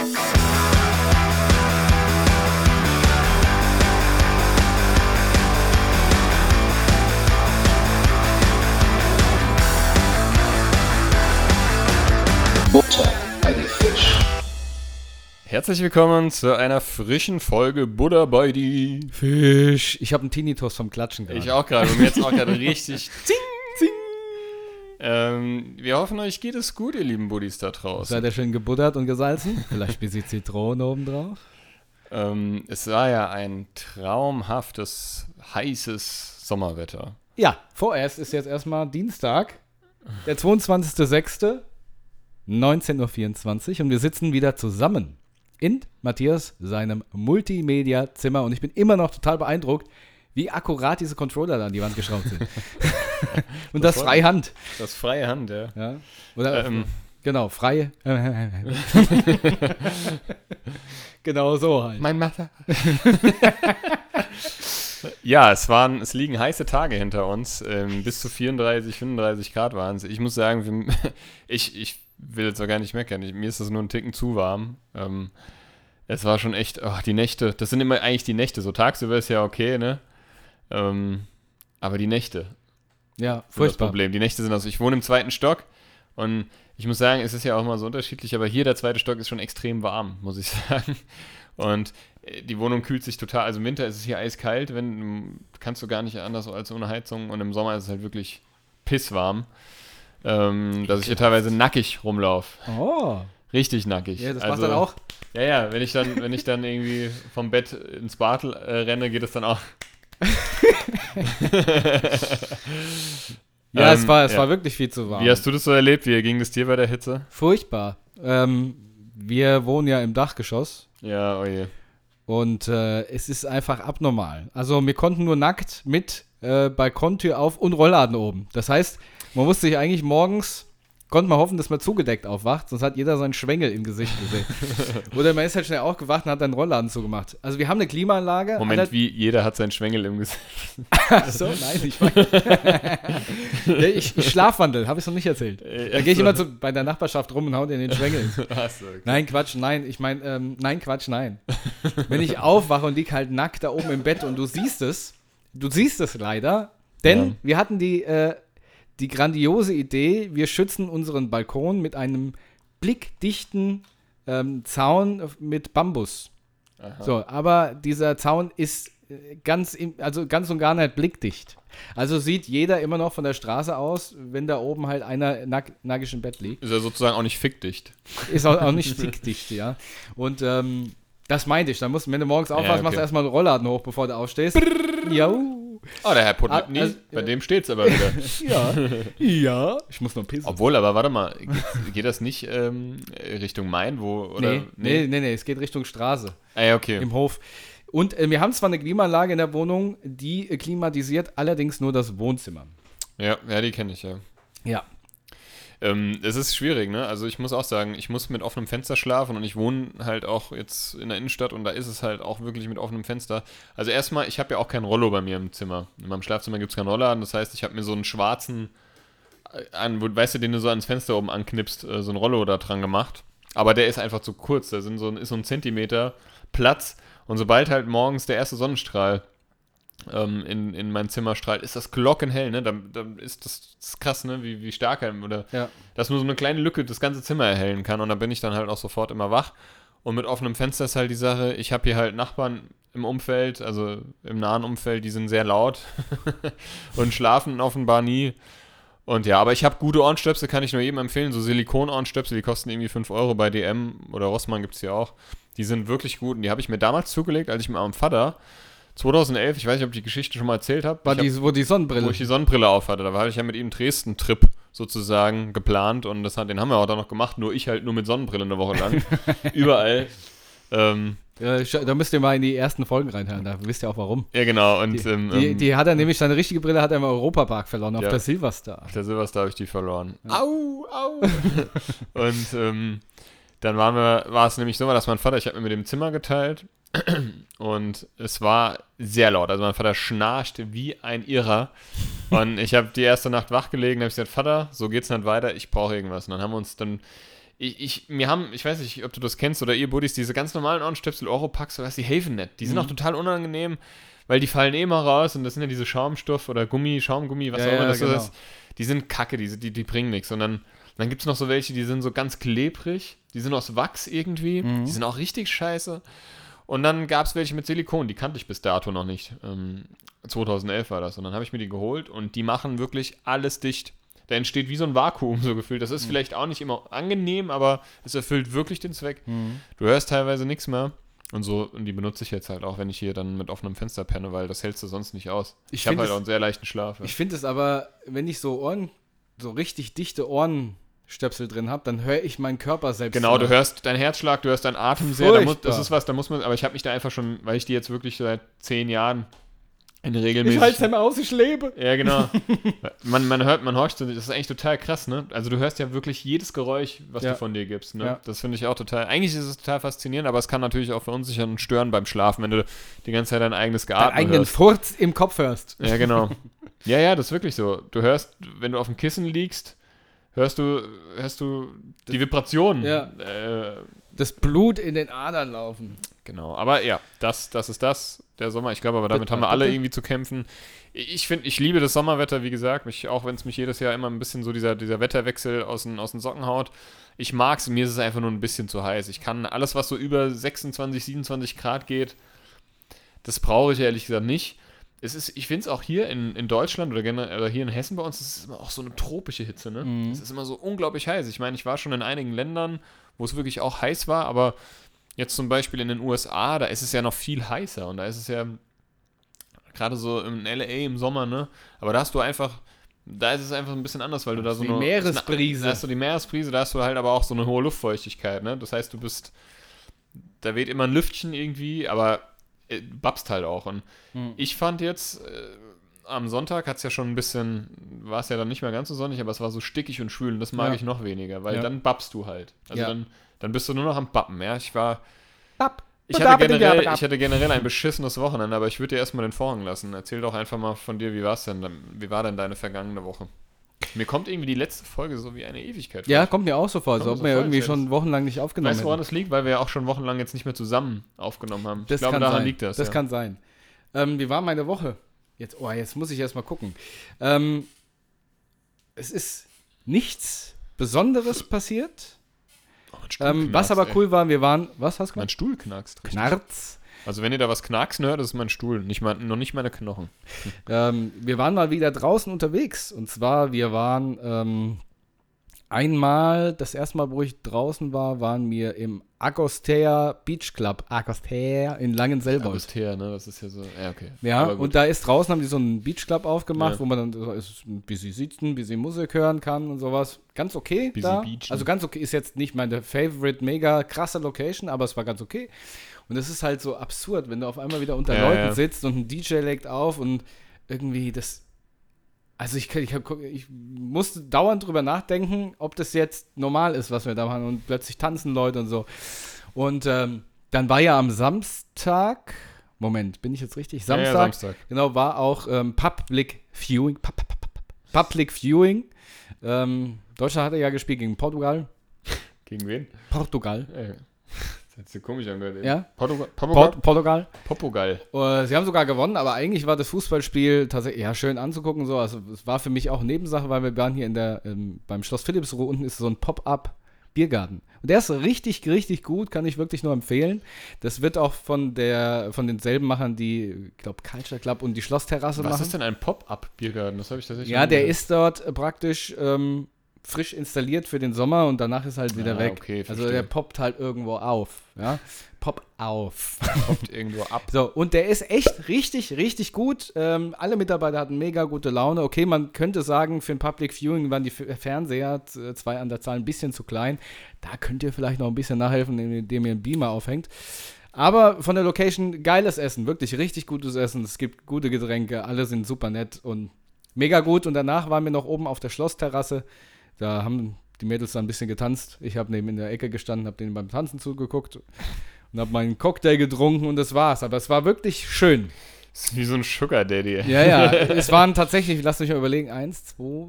Butter bei die Fisch. Herzlich willkommen zu einer frischen Folge Buddha bei die. Fisch. Ich habe einen Tinnitus vom Klatschen gerade. Ich auch gerade, und mir jetzt auch gerade richtig zing, zing. Ähm, wir hoffen, euch geht es gut, ihr lieben Buddies da draußen. Seid ihr schön gebuttert und gesalzen? Vielleicht ein bisschen Zitrone oben drauf. Ähm, es war ja ein traumhaftes, heißes Sommerwetter. Ja, vorerst ist jetzt erstmal Dienstag, der 22.06., 19.24 Uhr und wir sitzen wieder zusammen in Matthias seinem Multimedia-Zimmer und ich bin immer noch total beeindruckt, wie akkurat diese Controller da an die Wand geschraubt sind. und das Das freihand. Das freie Hand, ja. Ja? Oder, Ähm. genau, freie. genau so halt. Mein Messer. ja, es waren, es liegen heiße Tage hinter uns. Ähm, bis zu 34, 35 Grad waren es. Ich muss sagen, ich, ich will jetzt auch gar nicht meckern. Ich, mir ist das nur ein Ticken zu warm. Ähm, es war schon echt, oh, die Nächte, das sind immer eigentlich die Nächte. So tagsüber ist ja okay, ne? Ähm, aber die Nächte, Ja, sind das furchtbar. Problem. Die Nächte sind also, ich wohne im zweiten Stock und ich muss sagen, es ist ja auch immer so unterschiedlich, aber hier der zweite Stock ist schon extrem warm, muss ich sagen. Und äh, die Wohnung kühlt sich total, also im Winter ist es hier eiskalt, wenn kannst du gar nicht anders als ohne Heizung und im Sommer ist es halt wirklich pisswarm, ähm, dass ich hier teilweise nackig rumlaufe. Oh, Richtig nackig. ja, das also, macht dann auch. Ja, ja, wenn ich dann, wenn ich dann irgendwie vom Bett ins Bad äh, renne, geht es dann auch. Ja, Ähm, es, war, es ja. war wirklich viel zu warm. Wie hast du das so erlebt? Wie ging es dir bei der Hitze? Furchtbar. Ähm, wir wohnen ja im Dachgeschoss Ja, oh je. und äh, es ist einfach abnormal. Also wir konnten nur nackt mit äh, Balkontür auf und Rollladen oben. Das heißt, man musste sich eigentlich morgens, konnte man hoffen, dass man zugedeckt aufwacht, sonst hat jeder seinen Schwengel im Gesicht gesehen. Oder man ist halt schnell aufgewacht und hat einen Rollladen zugemacht. Also wir haben eine Klimaanlage. Moment, wie jeder hat seinen Schwengel im Gesicht. Ach so, nein, ich meine. ich, ich schlafwandel, habe ich noch nicht erzählt. Äh, Da gehe ich immer zu, bei der Nachbarschaft rum und hau dir in den Schwengel. Achso, okay. Nein, Quatsch, nein. Ich meine, ähm, nein, Quatsch, nein. Wenn ich aufwache und lieg halt nackt da oben im Bett und du siehst es, du siehst es leider, denn Ja. wir hatten die, äh, die grandiose Idee, wir schützen unseren Balkon mit einem blickdichten ähm, Zaun mit Bambus. Aha. So, aber dieser Zaun ist äh, ganz, im, also ganz und gar nicht blickdicht. Also sieht jeder immer noch von der Straße aus, wenn da oben halt einer nack, nackig im Bett liegt. Ist ja sozusagen auch nicht fickdicht. Ist auch, auch nicht dickdicht, ja. Und ähm, das meinte ich. Da musst, wenn du morgens aufwachst, okay. machst du erstmal einen Rollladen hoch, bevor du aufstehst. Ja. Oh, der Herr Putnip Ah, also, bei ja. dem steht's aber wieder. Ja. ja. Ich muss noch pissen. Obwohl, aber warte mal, geht, geht das nicht ähm, Richtung Main, wo, oder? nee, nee, nee, nee, es geht Richtung Straße Ah, ja, okay. im Hof. Und äh, wir haben zwar eine Klimaanlage in der Wohnung, die äh, klimatisiert allerdings nur das Wohnzimmer. Ja, ja, die kenne ich, ja. Ja. Ähm, es ist schwierig, ne? Also ich muss auch sagen, ich muss mit offenem Fenster schlafen und ich wohne halt auch jetzt in der Innenstadt und da ist es halt auch wirklich mit offenem Fenster. Also erstmal, ich habe ja auch kein Rollo bei mir im Zimmer. In meinem Schlafzimmer gibt es keinen Rollladen, das heißt, ich habe mir so einen schwarzen, äh, an, weißt du, den du so ans Fenster oben anknipst, äh, so ein Rollo da dran gemacht. Aber der ist einfach zu kurz, da sind so ist so ein Zentimeter Platz und sobald halt morgens der erste Sonnenstrahl ähm, in, in mein Zimmer strahlt, ist das glockenhell, ne? Dann, dann ist das, das ist krass, ne? Wie, wie stark er, oder Ja. dass nur so eine kleine Lücke das ganze Zimmer erhellen kann und dann bin ich dann halt auch sofort immer wach. Und mit offenem Fenster ist halt die Sache, ich habe hier halt Nachbarn im Umfeld, also im nahen Umfeld, die sind sehr laut und schlafen offenbar nie. Und ja, aber ich habe gute Ohrenstöpsel, kann ich nur jedem empfehlen. So Silikon-Ohrenstöpsel, die kosten irgendwie 5 Euro bei DM oder Rossmann gibt es hier auch. Die sind wirklich gut und die habe ich mir damals zugelegt, als ich mit meinem Vater 2011, ich weiß nicht, ob ich die Geschichte schon mal erzählt habe, War ich hab- die, wo die Sonnenbrille. wo ich die Sonnenbrille auf hatte. Da hatte ich ja mit ihm einen Dresden-Trip sozusagen geplant und das hat, den haben wir auch dann noch gemacht, nur ich halt nur mit Sonnenbrille eine Woche lang. Überall. Ähm, Ja, da müsst ihr mal in die ersten Folgen reinhören, da wisst ihr auch warum. ja, genau. Und Die, ähm, die, ähm, die hat er nämlich, seine richtige Brille hat er im Europapark verloren, auf Ja. der Silverstar. auf der Silverstar habe ich die verloren. Au, au. und ähm, dann waren wir, war es nämlich so, dass mein Vater, ich habe mir mit dem Zimmer geteilt und es war sehr laut. Also mein Vater schnarchte wie ein Irrer. Und ich habe die erste Nacht wach gelegen, habe ich gesagt, Vater, so geht's nicht weiter, ich brauche irgendwas. Und dann haben wir uns dann ich, ich, mir haben, ich weiß nicht, ob du das kennst oder ihr Buddies, diese ganz normalen Ohrenstöpsel, Oropax, was die helfen nicht. Die sind Mhm. auch total unangenehm, weil die fallen eh mal raus und das sind ja diese Schaumstoff oder Gummi, Schaumgummi, was Ja, auch immer ja, das genau. ist. Die sind kacke, die, die, die bringen nichts. Und dann, dann gibt es noch so welche, die sind so ganz klebrig, die sind aus Wachs irgendwie, Mhm. die sind auch richtig scheiße. Und dann gab es welche mit Silikon, die kannte ich bis dato noch nicht. Ähm, 2011 war das. Und dann habe ich mir die geholt und die machen wirklich alles dicht. Da entsteht wie so ein Vakuum so gefühlt. Das ist vielleicht auch nicht immer angenehm, aber es erfüllt wirklich den Zweck. Du hörst teilweise nichts mehr. Und so, und die benutze ich jetzt halt auch, wenn ich hier dann mit offenem Fenster penne, weil das hältst du sonst nicht aus. Ich Ich, habe halt auch einen sehr leichten Schlaf. Ja. Ich finde es aber, wenn ich so Ohren, so richtig dichte Ohrenstöpsel drin habe, dann höre ich meinen Körper selbst. Genau, du noch. hörst deinen Herzschlag, du hörst deinen Atem sehr. Da muss, das ist was, da muss man, aber ich habe mich da einfach schon, weil ich die jetzt wirklich seit zehn Jahren in Ich regelmäßig. halte es aus, ich lebe. Ja, genau. man, man hört, man horcht das ist eigentlich total krass, ne? Also du hörst ja wirklich jedes Geräusch, was Ja. du von dir gibst, ne? Ja. Das finde ich auch total, eigentlich ist es total faszinierend, aber es kann natürlich auch verunsichern und stören beim Schlafen, wenn du die ganze Zeit dein eigenes Deinen Geatme eigenen hörst. Furz im Kopf hörst. Ja, genau. ja, ja, das ist wirklich so. Du hörst, wenn du auf dem Kissen liegst, hörst du, hörst du die Vibration. Ja. Äh, Das Blut in den Adern laufen. Genau, aber ja, das, das ist das, der Sommer. Ich glaube, aber damit Bitte, haben wir alle bitte. irgendwie zu kämpfen. Ich finde, ich liebe das Sommerwetter, wie gesagt, mich, auch wenn es mich jedes Jahr immer ein bisschen so dieser, dieser Wetterwechsel aus den, aus den Socken haut. Ich mag es, mir ist es einfach nur ein bisschen zu heiß. Ich kann alles, was so über 26, 27 Grad geht, das brauche ich ehrlich gesagt nicht. Es ist, ich finde es auch hier in, in Deutschland oder, generell, oder hier in Hessen bei uns, es ist immer auch so eine tropische Hitze, ne? Mhm. Es ist immer so unglaublich heiß. Ich meine, ich war schon in einigen Ländern, wo es wirklich auch heiß war, aber jetzt zum Beispiel in den USA, da ist es ja noch viel heißer und da ist es ja gerade so in LA im Sommer, ne? Aber da hast du einfach, da ist es einfach ein bisschen anders, weil du da so Die eine Meeresbrise. Da hast du die Meeresbrise, da hast du halt aber auch so eine hohe Luftfeuchtigkeit, ne? Das heißt, du bist, da weht immer ein Lüftchen irgendwie, aber äh, babst halt auch. Und Hm. ich fand jetzt, äh, am Sonntag hat es ja schon ein bisschen, war es ja dann nicht mehr ganz so sonnig, aber es war so stickig und schwül und das mag Ja. ich noch weniger, weil Ja. dann babst du halt. Also Ja. dann, dann bist du nur noch am Bappen, ja. Ich war, Bap. ich hatte, generell, ich hatte generell ein beschissenes Wochenende, aber ich würde dir erstmal den Vorhang lassen. Erzähl doch einfach mal von dir, wie war's denn? Wie war denn deine vergangene Woche? Mir kommt irgendwie die letzte Folge so wie eine Ewigkeit vor. Ja, kommt mir auch so vor, als ob so wir irgendwie schon wochenlang nicht aufgenommen Weißt du, woran das liegt? Weil wir ja auch schon wochenlang jetzt nicht mehr zusammen aufgenommen haben. Das ich glaube, kann daran sein. liegt das. Das ja. kann sein. Ähm, wie war meine Woche? Jetzt, oh, jetzt muss ich erst mal gucken. Ähm, es ist nichts Besonderes passiert. Oh, mein Ähm, was aber ey. cool war, wir waren, was hast du Mein gemacht? Stuhl knackst. Knarz. Also wenn ihr da was knacksen hört, das ist mein Stuhl. Nicht mal, noch nicht meine Knochen. Ähm, wir waren mal wieder draußen unterwegs. Und zwar, wir waren ähm, einmal, das erste Mal, wo ich draußen war, waren wir im Agostea Beach Club. Agostea in Langenselbold. Agostea, ne? Das ist ja so. Ja, okay. Ja, und da ist draußen, haben die so einen Beachclub aufgemacht, Ja. wo man dann so ist, ein bisschen sitzen, ein bisschen Musik hören kann und sowas. Ganz okay Bisschen da. beachen. Also ganz okay, ist jetzt nicht meine favorite, mega krasse Location, aber es war ganz okay. Und es ist halt so absurd, wenn du auf einmal wieder unter Ja, Leuten ja. sitzt und ein DJ legt auf und irgendwie das. Also ich, ich, hab, ich musste dauernd drüber nachdenken, ob das jetzt normal ist, was wir da machen. Und plötzlich tanzen Leute und so. Und ähm, dann war ja am Samstag, Moment, bin ich jetzt richtig? Ja, ja, Samstag, Samstag. genau, war auch ähm, Public Viewing. Pu- pu- pu- pu- Public Viewing. Ähm, Deutschland hatte ja gespielt gegen Portugal. Gegen wen? Portugal. Ey, das hat sich komisch angehört. Ja? Portugal? Portugal? Port Portugal. Portugal. Äh, sie haben sogar gewonnen, aber eigentlich war das Fußballspiel tatsächlich ja schön anzugucken. So. Also es war für mich auch Nebensache, weil wir waren hier in der ähm, beim Schloss Philippsruhe unten ist so ein Pop-up Biergarten. Und der ist richtig, richtig gut, kann ich wirklich nur empfehlen. Das wird auch von der von denselben Machern, die, ich glaube, Culture Club und die Schlossterrasse Was machen. ist denn ein Pop-Up-Biergarten? Das habe ich tatsächlich ja, der gehört. ist dort äh, praktisch ähm, frisch installiert für den Sommer und danach ist halt wieder Ah, weg. okay, also der poppt halt irgendwo auf. Ja? Pop auf. Poppt irgendwo ab. So, und der ist echt richtig, richtig gut. Ähm, alle Mitarbeiter hatten mega gute Laune. Okay, man könnte sagen, für ein Public Viewing waren die F- Fernseher, z- zwei an der Zahl, ein bisschen zu klein. Da könnt ihr vielleicht noch ein bisschen nachhelfen, indem ihr einen Beamer aufhängt. Aber von der Location geiles Essen, wirklich richtig gutes Essen. Es gibt gute Getränke, alle sind super nett und mega gut. Und danach waren wir noch oben auf der Schlossterrasse. Da haben die Mädels da ein bisschen getanzt. Ich habe neben in der Ecke gestanden, habe denen beim Tanzen zugeguckt und habe meinen Cocktail getrunken und das war's. Aber es war wirklich schön. Das ist wie so ein Sugar Daddy. Ja, ja. es waren tatsächlich, lasst mich mal überlegen, eins, zwei,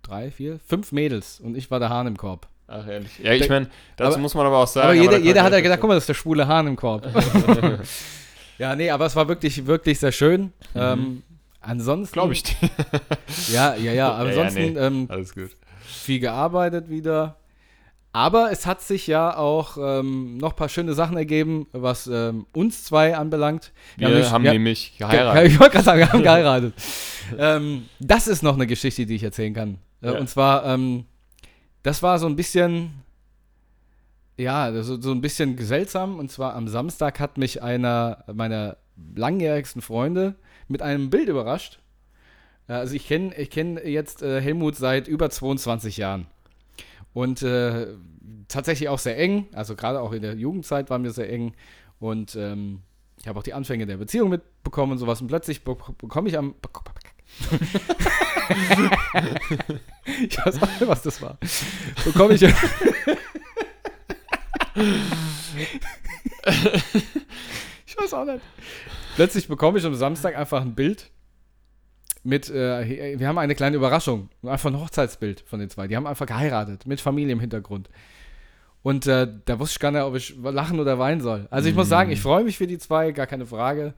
drei, vier, fünf Mädels und ich war der Hahn im Korb. Ach, ehrlich. Ja, ich meine, dazu aber- muss man aber auch sagen. aber jeder, da jeder hat ja gedacht, guck mal, das ist der schwule Hahn im Korb. ja, nee, aber es war wirklich, wirklich sehr schön. Ähm, ansonsten. Glaube ich dir. Ja, ja, ja. Ja, Ansonsten ja, ähm, Alles gut. viel gearbeitet wieder. Aber es hat sich ja auch ähm, noch ein paar schöne Sachen ergeben, was ähm, uns zwei anbelangt. Wir nämlich- haben wir- nämlich geheiratet. ich wollte gerade sagen, wir haben geheiratet. ähm, das ist noch eine Geschichte, die ich erzählen kann. Äh, Ja. Und zwar, ähm, das war so ein bisschen, ja, so, so ein bisschen seltsam. Und zwar am Samstag hat mich einer meiner langjährigsten Freunde mit einem Bild überrascht. Ja, Also ich kenne ich kenn jetzt äh, Helmut seit über 22 Jahren. Und äh, tatsächlich auch sehr eng. Also gerade auch in der Jugendzeit waren wir sehr eng. Und ähm, ich habe auch die Anfänge der Beziehung mitbekommen und sowas. Und plötzlich be bekomme ich am. ich weiß auch nicht, was das war. Bekomme ich. ich weiß auch nicht. Plötzlich bekomme ich am Samstag einfach ein Bild mit, äh, wir haben eine kleine Überraschung, einfach ein Hochzeitsbild von den zwei. Die haben einfach geheiratet, mit Familie im Hintergrund. Und äh, da wusste ich gar nicht, ob ich lachen oder weinen soll. Also ich muss sagen, ich freue mich für die zwei, gar keine Frage.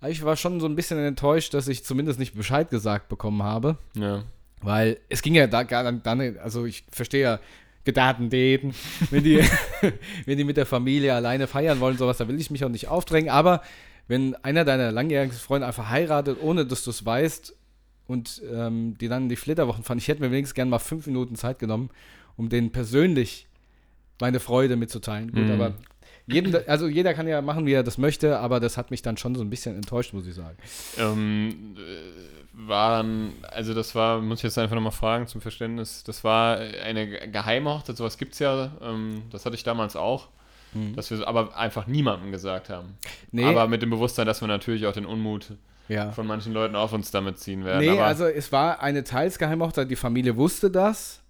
Aber ich war schon so ein bisschen enttäuscht, dass ich zumindest nicht Bescheid gesagt bekommen habe. Ja. Weil es ging ja da gar dann, dann also ich verstehe ja Gedaten daten, wenn die, wenn die mit der Familie alleine feiern wollen, sowas, da will ich mich auch nicht aufdrängen. Aber wenn einer deiner langjährigen Freunde einfach heiratet, ohne dass du es weißt und ähm, die dann die Flitterwochen fand, ich hätte mir wenigstens gerne mal fünf Minuten Zeit genommen, um denen persönlich meine Freude mitzuteilen. Gut, Mhm. aber jeden, also jeder kann ja machen, wie er das möchte, aber das hat mich dann schon so ein bisschen enttäuscht, muss ich sagen. Ähm, äh, waren, also das war, muss ich jetzt einfach nochmal fragen zum Verständnis, das war eine ge- geheime Hochzeit, sowas gibt es ja, ähm, das hatte ich damals auch, dass wir aber einfach niemandem gesagt haben. Mhm. Nee. Aber mit dem Bewusstsein, dass wir natürlich auch den Unmut Ja. von manchen Leuten auf uns damit ziehen werden. Nee, aber also es war eine teils geheime Hochzeit, die Familie wusste das.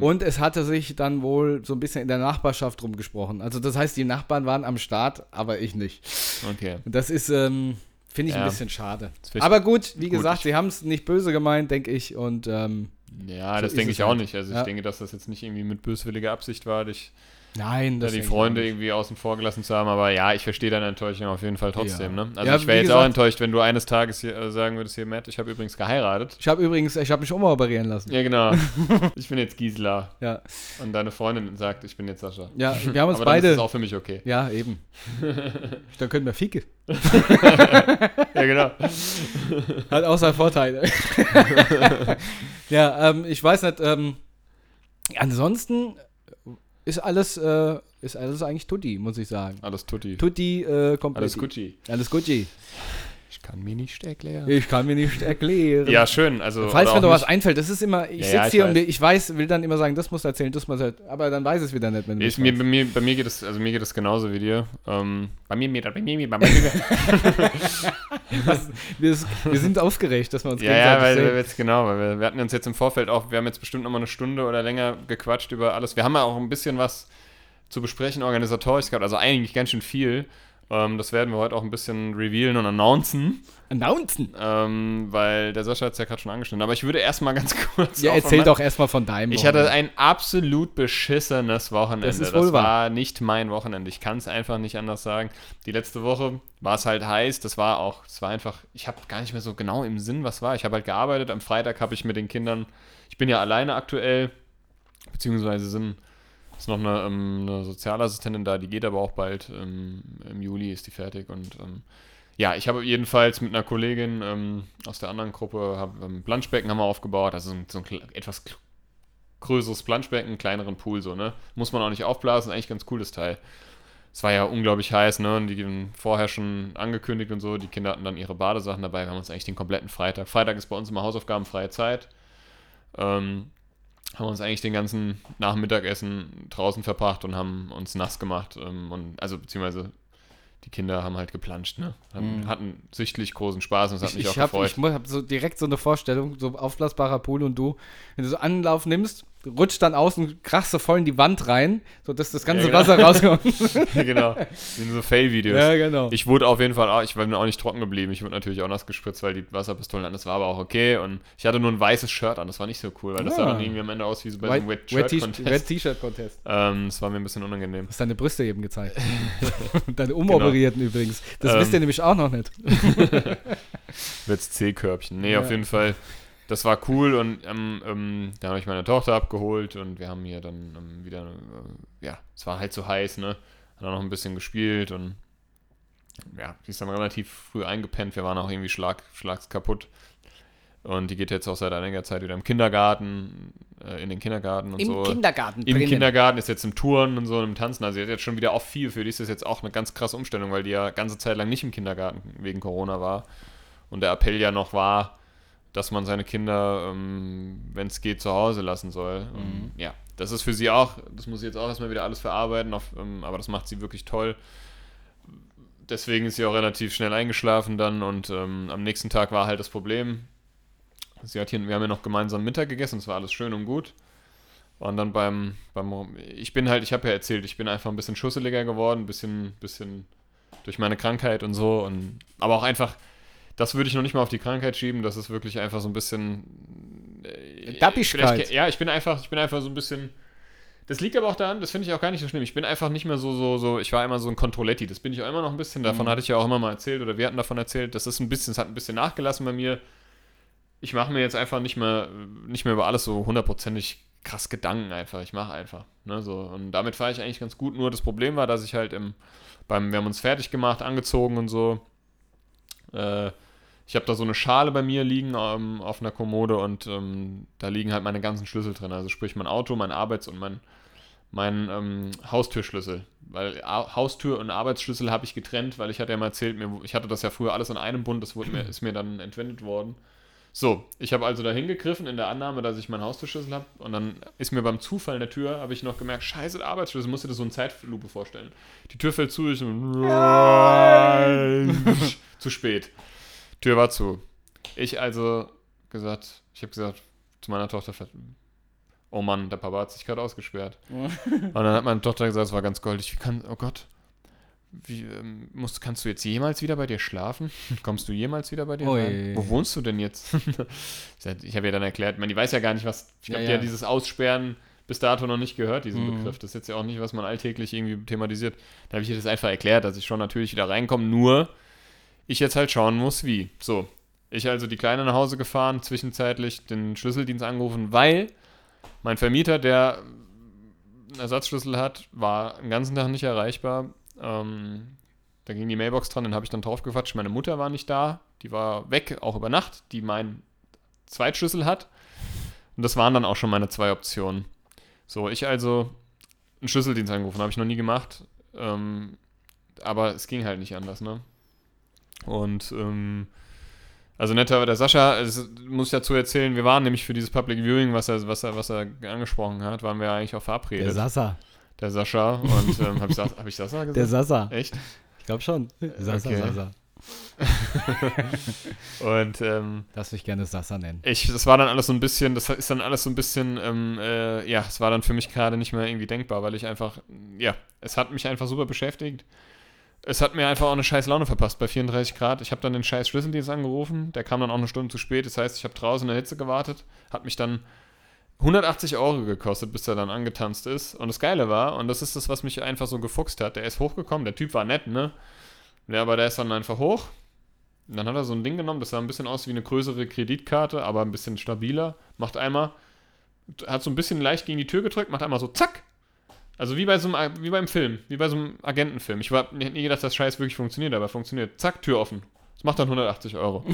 Und es hatte sich dann wohl so ein bisschen in der Nachbarschaft rumgesprochen. Also das heißt, die Nachbarn waren am Start, aber ich nicht. okay. Und das ist, ähm, finde ich, Ja. ein bisschen schade. Ich- Aber gut, wie gut, gesagt, ich- sie haben es nicht böse gemeint, denke ich. Und ähm, Ja, So das denke ich auch halt. nicht. Also Ja. ich denke, dass das jetzt nicht irgendwie mit böswilliger Absicht war, dich nein, da das die denke ich Freunde auch nicht. irgendwie außen vor gelassen zu haben. Aber ja, ich verstehe deine Enttäuschung auf jeden Fall trotzdem. Ja. Ne? Also Ja, ich wäre jetzt auch gesagt- enttäuscht, wenn du eines Tages hier äh, sagen würdest, hier, Matt, ich habe übrigens geheiratet. Ich habe übrigens, ich habe mich umoperieren lassen. Ja, genau. ich bin jetzt Gisela. Ja, Und deine Freundin sagt, ich bin jetzt Sascha. ja wir haben uns Aber ist beide. es auch für mich okay. Ja, eben. dann können wir Fieke. Ja, genau. Hat auch seine Vorteile. ja, ähm, ich weiß nicht, ähm, ansonsten ist alles, äh, ist alles eigentlich Tutti, muss ich sagen. Alles tutti. Tutti, äh, komplett. Alles Gucci. Alles Gucci. Ich kann mir nicht erklären. Ich kann mir nicht erklären. Ja, schön. Also, Falls mir noch was einfällt, das ist immer, ich Ja, sitze ja, ich hier und weiß. ich weiß, will dann immer sagen, das muss erzählen, das muss erzählen, aber dann weiß es wieder nicht, wenn du mich mir, bei, mir, bei mir geht es, also mir geht es genauso wie dir. Ähm, bei mir, mir, bei mir, mir, bei mir. wir, wir sind aufgeregt, dass wir uns ja, ja, weil sehen. wir jetzt genau, weil wir, wir hatten uns jetzt im Vorfeld auch, wir haben jetzt bestimmt nochmal eine Stunde oder länger gequatscht über alles. Wir haben ja auch ein bisschen was zu besprechen, organisatorisch gehabt, also eigentlich ganz schön viel. Ähm, das werden wir heute auch ein bisschen revealen und announcen, Announcen. ähm, weil der Sascha hat es ja gerade schon angeschnitten. Aber ich würde erstmal ganz kurz. Ja, auch erzähl doch erstmal von deinem Ich hatte ein absolut beschissenes Wochenende. Das ist wohl das wahr. war nicht mein Wochenende. Ich kann es einfach nicht anders sagen. Die letzte Woche war es halt heiß. Das war auch, es war einfach, ich habe gar nicht mehr so genau im Sinn, was war. Ich habe halt gearbeitet. Am Freitag habe ich mit den Kindern, ich bin ja alleine aktuell, beziehungsweise sind, ist noch eine, ähm, eine Sozialassistentin da, die geht aber auch bald. Ähm, Im Juli ist die fertig und ähm, ja, ich habe jedenfalls mit einer Kollegin ähm, aus der anderen Gruppe hab, ähm, Planschbecken haben wir aufgebaut, also so ein, so ein etwas größeres Planschbecken, kleineren Pool so, ne? Muss man auch nicht aufblasen, eigentlich ganz cooles Teil. Es war ja unglaublich heiß, ne? Und die haben vorher schon angekündigt und so. Die Kinder hatten dann ihre Badesachen dabei. Wir haben uns eigentlich den kompletten Freitag. Freitag ist bei uns immer hausaufgabenfreie Zeit. Ähm, haben uns eigentlich den ganzen Nachmittagessen draußen verbracht und haben uns nass gemacht. Ähm, und, also beziehungsweise die Kinder haben halt geplanscht, ne? Hatten, Mhm. hatten sichtlich großen Spaß und es hat Ich, mich ich auch habe gefreut. ich mu- hab so direkt so eine Vorstellung, so aufblasbarer Pool und du, wenn du so Anlauf nimmst rutscht dann außen, krachst so voll in die Wand rein, sodass das ganze genau. Wasser rauskommt. genau. In so Fail-Videos. ja, genau. Ich wurde auf jeden Fall auch, ich bin auch nicht trocken geblieben. Ich wurde natürlich auch nass gespritzt, weil die Wasserpistolen an. Das war aber auch okay. Und ich hatte nur ein weißes Shirt an. Das war nicht so cool, weil das sah Ah. dann irgendwie am Ende aus wie so bei so einem Wet- Wet Wet Shirt T- Wet Contest. T-Shirt Contest. Ähm, das war mir ein bisschen unangenehm. Hast deine Brüste eben gezeigt. deine umoperierten übrigens. Das Ähm. wisst ihr nämlich auch noch nicht. Wird's C-Körbchen. Nee, Ja. auf jeden Fall. Das war cool und ähm, ähm, dann habe ich meine Tochter abgeholt und wir haben hier dann ähm, wieder, äh, ja, es war halt so heiß, ne? Hat dann noch ein bisschen gespielt und ja, die ist dann relativ früh eingepennt. Wir waren auch irgendwie schlag, schlags kaputt. Und die geht jetzt auch seit einiger Zeit wieder im Kindergarten, äh, in den Kindergarten und so. Kindergarten Im Kindergarten ist jetzt im Touren und so und im Tanzen. Also sie hat jetzt schon wieder auch viel. Für die ist das jetzt auch eine ganz krasse Umstellung, weil die ja ganze Zeit lang nicht im Kindergarten wegen Corona war. Und der Appell ja noch war, dass man seine Kinder, ähm, wenn es geht, zu Hause lassen soll. Und ja, das ist für sie auch, das muss sie jetzt auch erstmal wieder alles verarbeiten, auf, ähm, aber das macht sie wirklich toll. Deswegen ist sie auch relativ schnell eingeschlafen dann und ähm, am nächsten Tag war halt das Problem. Sie hat hier, wir haben ja noch gemeinsam Mittag gegessen, es war alles schön und gut. Und dann beim, beim ich bin halt, ich habe ja erzählt, ich bin einfach ein bisschen schusseliger geworden, ein bisschen, bisschen durch meine Krankheit und so. Und, aber auch einfach, das würde ich noch nicht mal auf die Krankheit schieben, das ist wirklich einfach so ein bisschen. Äh, Dappigkeit. Ja, ich bin einfach, ich bin einfach so ein bisschen. Das liegt aber auch daran, das finde ich auch gar nicht so schlimm. Ich bin einfach nicht mehr so, so, so, ich war immer so ein Controletti, das bin ich auch immer noch ein bisschen, davon hatte ich ja auch immer mal erzählt, oder wir hatten davon erzählt, das ist ein bisschen, es hat ein bisschen nachgelassen bei mir. Ich mache mir jetzt einfach nicht mehr, nicht mehr über alles so hundertprozentig krass Gedanken einfach. Ich mache einfach. Ne, so. Und damit fahre ich eigentlich ganz gut. Nur das Problem war, dass ich halt im, beim, wir haben uns fertig gemacht, angezogen und so. Äh, ich habe da so eine Schale bei mir liegen ähm, auf einer Kommode und ähm, da liegen halt meine ganzen Schlüssel drin. Also sprich mein Auto, mein Arbeits- und mein, mein ähm, Haustürschlüssel. Weil A Haustür und Arbeitsschlüssel habe ich getrennt, weil ich hatte ja mal erzählt, mir, ich hatte das ja früher alles in einem Bund, das wurde mir, ist mir dann entwendet worden. So, ich habe also da hingegriffen in der Annahme, dass ich meinen Haustürschlüssel habe und dann ist mir beim Zufall in der Tür, habe ich noch gemerkt, scheiße, der Arbeitsschlüssel, musst du dir so eine Zeitlupe vorstellen. Die Tür fällt zu, ich so, zu spät. Tür war zu. Ich also gesagt, ich habe gesagt zu meiner Tochter, oh Mann, der Papa hat sich gerade ausgesperrt. Und dann hat meine Tochter gesagt, es war ganz goldig, wie kann, oh Gott, wie, ähm, musst, kannst du jetzt jemals wieder bei dir schlafen? Kommst du jemals wieder bei dir rein? Wo wohnst du denn jetzt? ich habe ihr dann erklärt, man, die weiß ja gar nicht, was, ich Ja, habe ja, ja. dieses Aussperren bis dato noch nicht gehört, diesen Mhm. Begriff. Das ist jetzt ja auch nicht, was man alltäglich irgendwie thematisiert. Da habe ich ihr das einfach erklärt, dass ich schon natürlich wieder reinkomme, nur ich jetzt halt schauen muss, wie. So, ich also die Kleine nach Hause gefahren, zwischenzeitlich den Schlüsseldienst angerufen, weil mein Vermieter, der einen Ersatzschlüssel hat, war den ganzen Tag nicht erreichbar. Ähm, da ging die Mailbox dran, den habe ich dann drauf gequatscht. Meine Mutter war nicht da, die war weg, auch über Nacht, die meinen Zweitschlüssel hat. Und das waren dann auch schon meine zwei Optionen. So, ich also einen Schlüsseldienst angerufen, habe ich noch nie gemacht. Ähm, aber es ging halt nicht anders, ne? Und, ähm, also netter, der Sascha, es muss ich dazu erzählen, wir waren nämlich für dieses Public Viewing, was er, was er, was er angesprochen hat, waren wir eigentlich auch verabredet. Der Sasa. Der Sascha und ähm, habe ich, hab ich Sascha gesagt? Der Sasa. Echt? Ich glaube schon. Sasa, Okay. Sasa. Und ähm, Darfst mich gerne Sasa nennen. ich, das war dann alles so ein bisschen, das ist dann alles so ein bisschen, ähm, äh, ja, es war dann für mich gerade nicht mehr irgendwie denkbar, weil ich einfach, ja, es hat mich einfach super beschäftigt. Es hat mir einfach auch eine scheiß Laune verpasst bei 34 Grad. Ich habe dann den scheiß Schlüsseldienst angerufen, der kam dann auch eine Stunde zu spät. Das heißt, ich habe draußen in der Hitze gewartet, hat mich dann 180 Euro gekostet, bis er dann angetanzt ist. Und das Geile war, und das ist das, was mich einfach so gefuchst hat, der ist hochgekommen, der Typ war nett, ne? Ja, aber der ist dann einfach hoch. Und dann hat er so ein Ding genommen, das sah ein bisschen aus wie eine größere Kreditkarte, aber ein bisschen stabiler. Macht einmal, hat so ein bisschen leicht gegen die Tür gedrückt, macht einmal so zack. Also wie bei so einem, wie beim Film, wie bei so einem Agentenfilm. Ich war, hätte nie gedacht, dass Scheiß wirklich funktioniert, aber funktioniert. Zack, Tür offen. Das macht dann 180 Euro.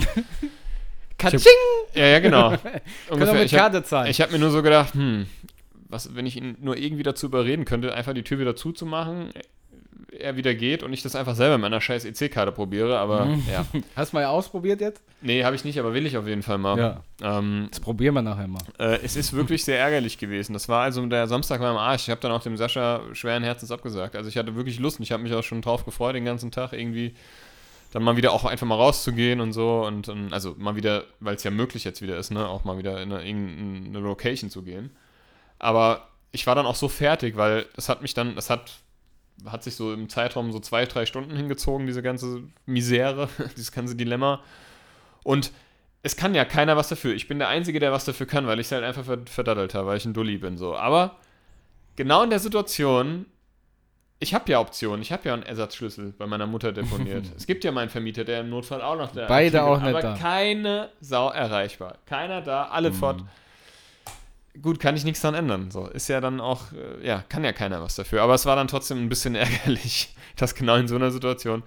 Katsching! Ja, ja, genau. Können wir Ungefähr. mit Ich habe Karte zahlen. hab mir nur so gedacht, hm, was, wenn ich ihn nur irgendwie dazu überreden könnte, einfach die Tür wieder zuzumachen, er wieder geht und ich das einfach selber mit meiner scheiß EC-Karte probiere, aber Mhm. ja. Hast du mal ausprobiert jetzt? Nee, habe ich nicht, aber will ich auf jeden Fall mal. Ja. Ähm, Das probieren wir nachher mal. äh, es ist wirklich sehr ärgerlich gewesen. Das war also der Samstag war im Arsch. Ich habe dann auch dem Sascha schweren Herzens abgesagt. Also ich hatte wirklich Lust und ich habe mich auch schon drauf gefreut, den ganzen Tag irgendwie dann mal wieder auch einfach mal rauszugehen und so und, und also mal wieder, weil es ja möglich jetzt wieder ist, ne, auch mal wieder in eine, irgendeine Location zu gehen. Aber ich war dann auch so fertig, weil das hat mich dann, das hat, hat sich so im Zeitraum so zwei, drei Stunden hingezogen, diese ganze Misere, dieses ganze Dilemma. Und es kann ja keiner was dafür. Ich bin der Einzige, der was dafür kann, weil ich es halt einfach verdaddelt habe, weil ich ein Dulli bin. So. Aber genau in der Situation, ich habe ja Optionen. Ich habe ja einen Ersatzschlüssel bei meiner Mutter deponiert. es gibt ja meinen Vermieter, der im Notfall auch noch da Beide ist. auch nicht aber da. keine Sau erreichbar. Keiner da, alle fort. Gut, kann ich nichts dran ändern. So, ist ja dann auch, äh, ja, kann ja keiner was dafür. Aber es war dann trotzdem ein bisschen ärgerlich, dass genau in so einer Situation.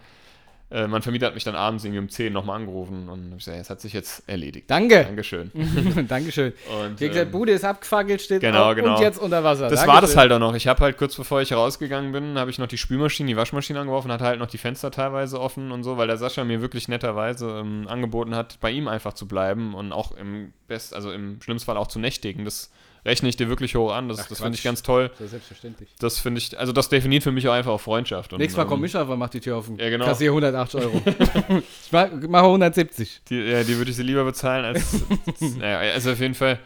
Äh, mein Vermieter hat mich dann abends irgendwie um 10 nochmal angerufen und ich gesagt, es hat sich jetzt erledigt. Danke. Dankeschön. Dankeschön. Und, Wie gesagt, ähm, Bude ist abgefackelt, steht Genau, auf genau. und jetzt unter Wasser. Das Dankeschön. war das halt auch noch. Ich habe halt kurz bevor ich rausgegangen bin, habe ich noch die Spülmaschine, die Waschmaschine angeworfen, hatte halt noch die Fenster teilweise offen und so, weil der Sascha mir wirklich netterweise ähm, angeboten hat, bei ihm einfach zu bleiben und auch im Best, also im schlimmsten Fall auch zu nächtigen. Das rechne ich dir wirklich hoch an. Das, Ach, das finde ich ganz toll. Das ist selbstverständlich. Das finde ich, also das definiert für mich auch einfach auch Freundschaft. Und, Nächstes Mal ähm, kommt Mischa einfach, macht die Tür auf und Ja, genau. kassiere 108 Euro. ich mach- mache 170. Die, ja, die würde ich sie lieber bezahlen als. naja, also auf jeden Fall.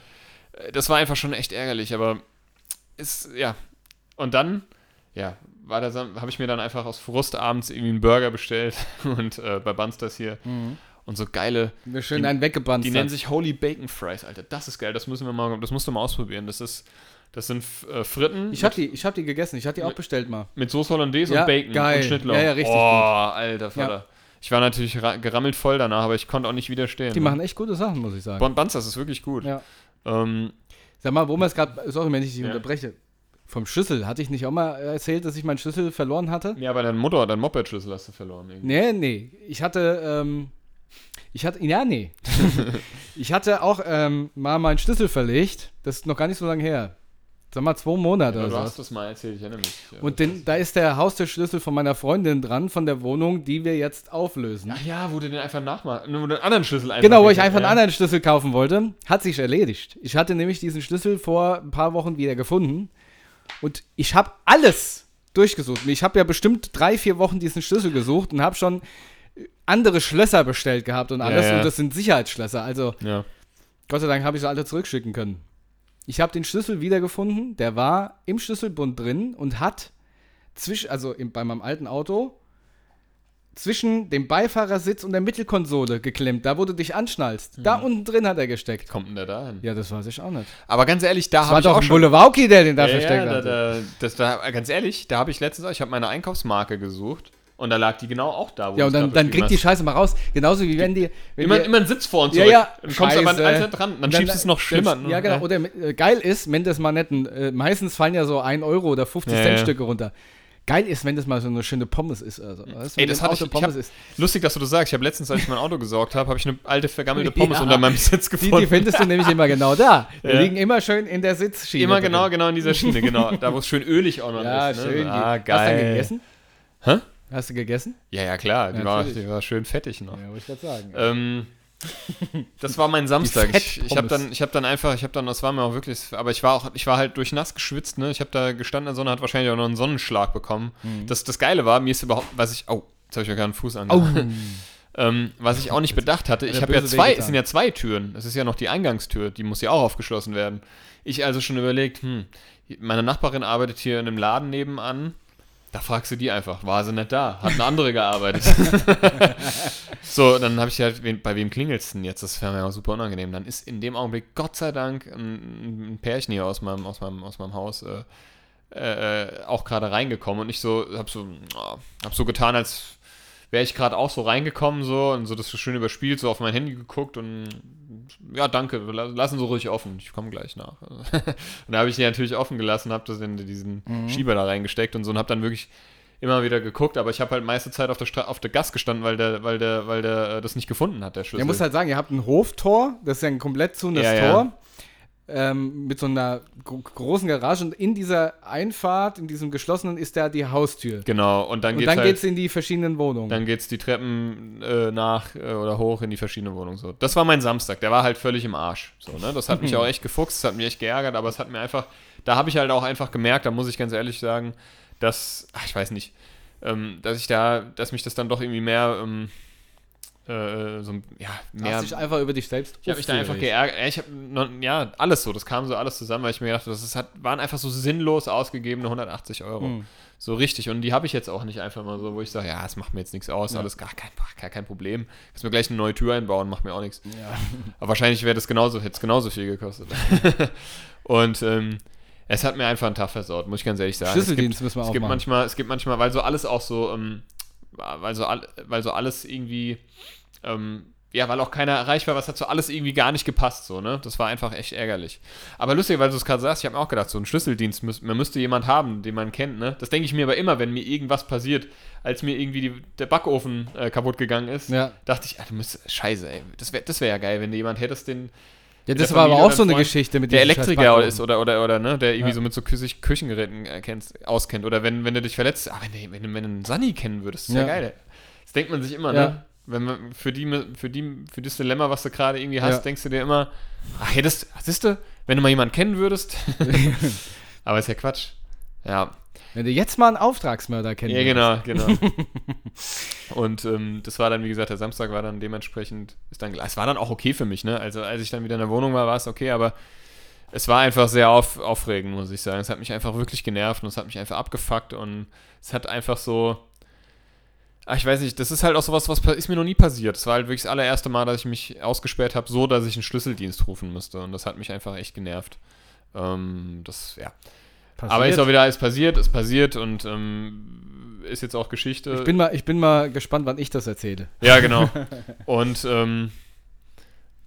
äh, Das war einfach schon echt ärgerlich, aber ist, ja. Und dann, ja, war da habe ich mir dann einfach aus Frust abends irgendwie einen Burger bestellt und äh, bei Bunsters hier. Und so geile, Wir schön Die- einen weggebannt. die nennen sich Holy Bacon Fries, Alter. Das ist geil, das müssen wir mal, das musst du mal ausprobieren. Das ist, das sind äh, Fritten Ich hab die, ich hab die gegessen. Ich hab die auch bestellt mal. mit Soße Hollandaise Ja, und Bacon geil. und Schnittlauch. Ja, ja, richtig oh, gut. alter Vater. Ich war natürlich ra- gerammelt voll danach, aber ich konnte auch nicht widerstehen. Die ne? machen echt gute Sachen, muss ich sagen. Bon Bunsters ist wirklich gut. Ja. Ähm, Sag mal, wo wir es gerade, sorry, wenn ich dich Ja. unterbreche. Vom Schlüssel. Hatte ich nicht auch mal erzählt, dass ich meinen Schlüssel verloren hatte? ja, aber dein Mutter, dein Moped-Schlüssel hast du verloren. Irgendwie. Nee, nee. Ich hatte, ähm, ich hatte, ja, nee. ich hatte auch ähm, mal meinen Schlüssel verlegt. Das ist noch gar nicht so lange her. Sag mal, zwei Monate Ja, oder du so. hast das mal erzählt, ich erinnere mich. Ja, Und den, da ist der Haustürschlüssel von meiner Freundin dran, von der Wohnung, die wir jetzt auflösen. Ach ja, wo du den einfach nachmachst. Nur den anderen Schlüssel einfach. Genau, wo ich einfach einen ja. anderen Schlüssel kaufen wollte, hat sich erledigt. Ich hatte nämlich diesen Schlüssel vor ein paar Wochen wieder gefunden und ich habe alles durchgesucht. Ich habe ja bestimmt drei, vier Wochen diesen Schlüssel gesucht und habe schon andere Schlösser bestellt gehabt und alles. Ja, ja. Und das sind Sicherheitsschlösser. Also Ja. Gott sei Dank habe ich sie alle zurückschicken können. Ich habe den Schlüssel wiedergefunden, der war im Schlüsselbund drin und hat zwischen, also im, bei meinem alten Auto, zwischen dem Beifahrersitz und der Mittelkonsole geklemmt, da wo du dich anschnallst. Da unten drin hat er gesteckt. Kommt denn der da hin? Ja, das weiß ich auch nicht. Aber ganz ehrlich, da Das habe war ich doch auch ein schon. Der den da versteckt ja, da, hat. da, das, da, ganz ehrlich, da habe ich letztens, ich habe meine Einkaufsmarke gesucht und da lag die genau auch da. wo Ja, du und dann, dann kriegt die. Scheiße mal raus. Genauso wie wenn die. Wenn Immer, die, immer ein Sitz vor und Ja, zurück. ja, Du kommst aber Scheiße. an dran, dann schiebst du es noch schlimmer. ne? Ja, genau. Oder äh, geil ist, wenn das mal nicht ein, äh, meistens fallen ja so 1 Euro oder 50 Ja, Cent. Stücke runter. Geil ist, wenn das mal so eine schöne Pommes ist. Also, weißt, Ey, das hatte ich, Auto ich hab, ist. Lustig, dass du das sagst. Ich habe letztens, als ich mein Auto gesorgt habe, habe ich eine alte vergammelte Pommes Ja. unter meinem Sitz Die, gefunden. die findest du nämlich immer genau da. Die Ja. liegen immer schön in der Sitzschiene. Immer drin. genau, genau in dieser Schiene, genau. Da, wo es schön ölig auch noch Ja, ist. Ne? schön. Ah, Hast du geil. dann gegessen? Hä? Hast du gegessen? Ja, ja, klar. Die, Ja, war, die war schön fettig noch. Ja, wollte ich gerade sagen. Ähm, das war mein Samstag. Ich, ich habe dann, ich habe dann einfach, ich habe dann, das war mir auch wirklich, aber ich war auch, ich war halt durchnass geschwitzt. Ne, ich habe da gestanden in der Sonne, hat wahrscheinlich auch noch einen Sonnenschlag bekommen. Mhm. Das, das Geile war, mir ist überhaupt, was ich, oh, jetzt habe ich mir gerade einen Fuß angemacht. Ähm, was ich auch nicht bedacht hatte, ich habe ja zwei, es sind ja zwei Türen. Es ist ja noch die Eingangstür, die muss ja auch aufgeschlossen werden. Ich also schon überlegt, hm, meine Nachbarin arbeitet hier in einem Laden nebenan. Da fragst du die einfach, war sie nicht da? Hat eine andere gearbeitet. so, dann habe ich halt, bei wem klingelt's denn jetzt? Das wäre mir auch super unangenehm. Dann ist in dem Augenblick, Gott sei Dank, ein, ein Pärchen hier aus meinem, aus meinem, aus meinem Haus äh, äh, auch gerade reingekommen und ich so, hab so, oh, hab so getan, als wäre ich gerade auch so reingekommen so und so das so schön überspielt, so auf mein Handy geguckt und ja, danke, la- lassen Sie ruhig offen, ich komme gleich nach. und da habe ich die natürlich offen gelassen, habe das in diesen Schieber da reingesteckt und so und habe dann wirklich immer wieder geguckt, aber ich habe halt meiste Zeit auf der, Stra auf der Gas gestanden, weil der, weil der, weil der äh, das nicht gefunden hat, der Schlüssel. Ihr muss halt sagen, ihr habt ein Hoftor, das ist ja ein komplett zunes Ja, ja. Ähm, mit so einer gro großen Garage und in dieser Einfahrt, in diesem geschlossenen, ist da die Haustür. genau, und dann Und geht's dann halt, geht's in die verschiedenen Wohnungen. Dann geht's die Treppen äh, nach äh, oder hoch in die verschiedenen Wohnungen. So. Das war mein Samstag. Der war halt völlig im Arsch. So, ne? Das hat mich auch echt gefuchst, das hat mich echt geärgert, aber es hat mir einfach, da habe ich halt auch einfach gemerkt, da muss ich ganz ehrlich sagen, dass, ach, ich weiß nicht, ähm, dass ich da, dass mich das dann doch irgendwie mehr, ähm, äh, so ein, ja, mehr. Hast dich einfach über dich selbst Ich habe mich da einfach geärgert. Ja, Ich habe, ja, alles so. Das kam so alles zusammen, weil ich mir gedacht habe, das hat, waren einfach so sinnlos ausgegebene 180 Euro. Hm. So richtig. Und die habe ich jetzt auch nicht einfach mal so, wo ich sage, ja, es macht mir jetzt nichts aus, Ja. alles gar kein, gar kein Problem. Kannst mir gleich eine neue Tür einbauen, macht mir auch nichts. Ja. Aber wahrscheinlich wäre das genauso, hätte es genauso viel gekostet. Und ähm, es hat mir einfach einen Tag versaut, muss ich ganz ehrlich sagen. Schlüsseldienst müssen wir es auch gibt machen. manchmal, es gibt manchmal, weil so alles auch so, ähm, weil so, all, weil so alles irgendwie, ähm, ja, weil auch keiner erreicht war, was hat so alles irgendwie gar nicht gepasst, so, ne? Das war einfach echt ärgerlich. Aber lustig, weil du es gerade sagst, ich habe mir auch gedacht, so ein Schlüsseldienst, müß, man müsste jemand haben, den man kennt, ne? Das denke ich mir aber immer, wenn mir irgendwas passiert, als mir irgendwie die, der Backofen äh, kaputt gegangen ist, Ja. dachte ich, ah, du musst, scheiße, ey, das wäre das wär ja geil, wenn du jemand hättest, den, Ja, das war aber auch so eine Freund, Geschichte mit der Elektriker ist oder, oder, oder, ne, der irgendwie Ja. so mit so Küche- Küchengeräten äh, kennst, auskennt. Oder wenn, wenn du dich verletzt, ah, wenn, du- wenn, du- wenn du einen Sunny kennen würdest, ist ja, Ja. geil. Das denkt man sich immer, Ja. ne? Wenn man für die, für die, für das Dilemma, was du gerade irgendwie hast, denkst du dir immer, ach, hättest, siehst du, wenn du mal jemanden kennen würdest. Aber ist ja Quatsch. Ja, Wenn du jetzt mal einen Auftragsmörder kennen ja genau, genau. Und ähm, das war dann, wie gesagt, der Samstag war dann dementsprechend, ist dann, es war dann auch okay für mich, ne? Also als ich dann wieder in der Wohnung war, war es okay, aber es war einfach sehr auf, aufregend, muss ich sagen. Es hat mich einfach wirklich genervt und es hat mich einfach abgefuckt und es hat einfach so, ach, ich weiß nicht, das ist halt auch sowas, was ist mir noch nie passiert. Es war halt wirklich das allererste Mal, dass ich mich ausgesperrt habe, so, dass ich einen Schlüsseldienst rufen müsste und das hat mich einfach echt genervt. Ähm, das, ja. Passiert. Aber ist auch wieder alles passiert, ist passiert und ähm, ist jetzt auch Geschichte. ich, bin mal, ich bin mal gespannt, wann ich das erzähle. Ja, genau. Und ähm,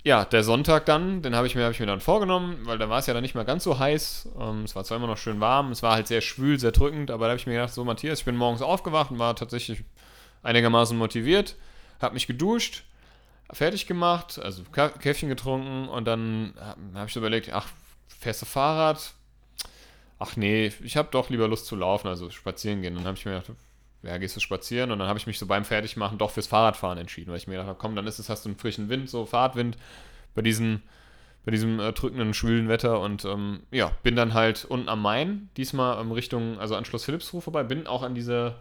ja, der Sonntag dann, den habe ich, mir- hab ich mir dann vorgenommen, weil da war es ja dann nicht mehr ganz so heiß. Ähm, es war zwar immer noch schön warm, es war halt sehr schwül, sehr drückend, aber da habe ich mir gedacht, so Matthias, ich bin morgens aufgewacht und war tatsächlich einigermaßen motiviert, habe mich geduscht, fertig gemacht, also Käffchen getrunken und dann habe hab ich so überlegt, ach, fährst du Fahrrad? Ach nee, ich habe doch lieber Lust zu laufen, also spazieren gehen. Dann habe ich mir gedacht, ja, gehst du spazieren? Und dann habe ich mich so beim Fertigmachen doch fürs Fahrradfahren entschieden, weil ich mir gedacht habe, komm, dann ist es, hast du einen frischen Wind, so Fahrtwind bei diesen bei diesem äh, drückenden, schwülen Wetter. Und ähm, ja, bin dann halt unten am Main, diesmal ähm, Richtung, also an Schloss Philippsruhe vorbei, bin auch an diese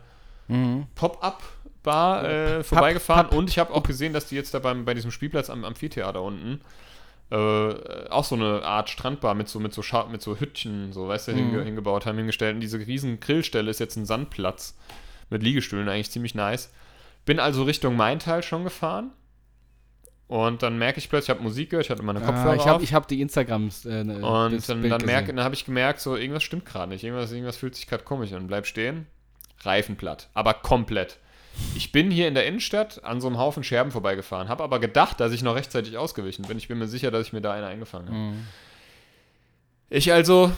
Pop-Up-Bar äh, vorbeigefahren. und ich habe auch gesehen, dass die jetzt da beim, bei diesem Spielplatz am Amphitheater unten äh, auch so eine Art Strandbar mit so, mit so, Scha mit so Hüttchen, so, weißt du, hinge hingebaut haben, hingestellt. Und diese riesen Grillstelle ist jetzt ein Sandplatz mit Liegestühlen, eigentlich ziemlich nice. Bin also Richtung Maintal schon gefahren. Und dann merke ich plötzlich, ich habe Musik gehört, ich hatte meine Kopfhörer Ah, ich auf. habe ich hab die Instagrams. Äh, ne, Und dann, dann, dann habe ich gemerkt, so irgendwas stimmt gerade nicht. Irgendwas, irgendwas fühlt sich gerade komisch an. Bleib stehen. Reifen platt. Aber komplett. Ich bin hier in der Innenstadt an so einem Haufen Scherben vorbeigefahren. Habe aber gedacht, dass ich noch rechtzeitig ausgewichen bin. Ich bin mir sicher, dass ich mir da eine eingefangen habe. Mhm. Ich also.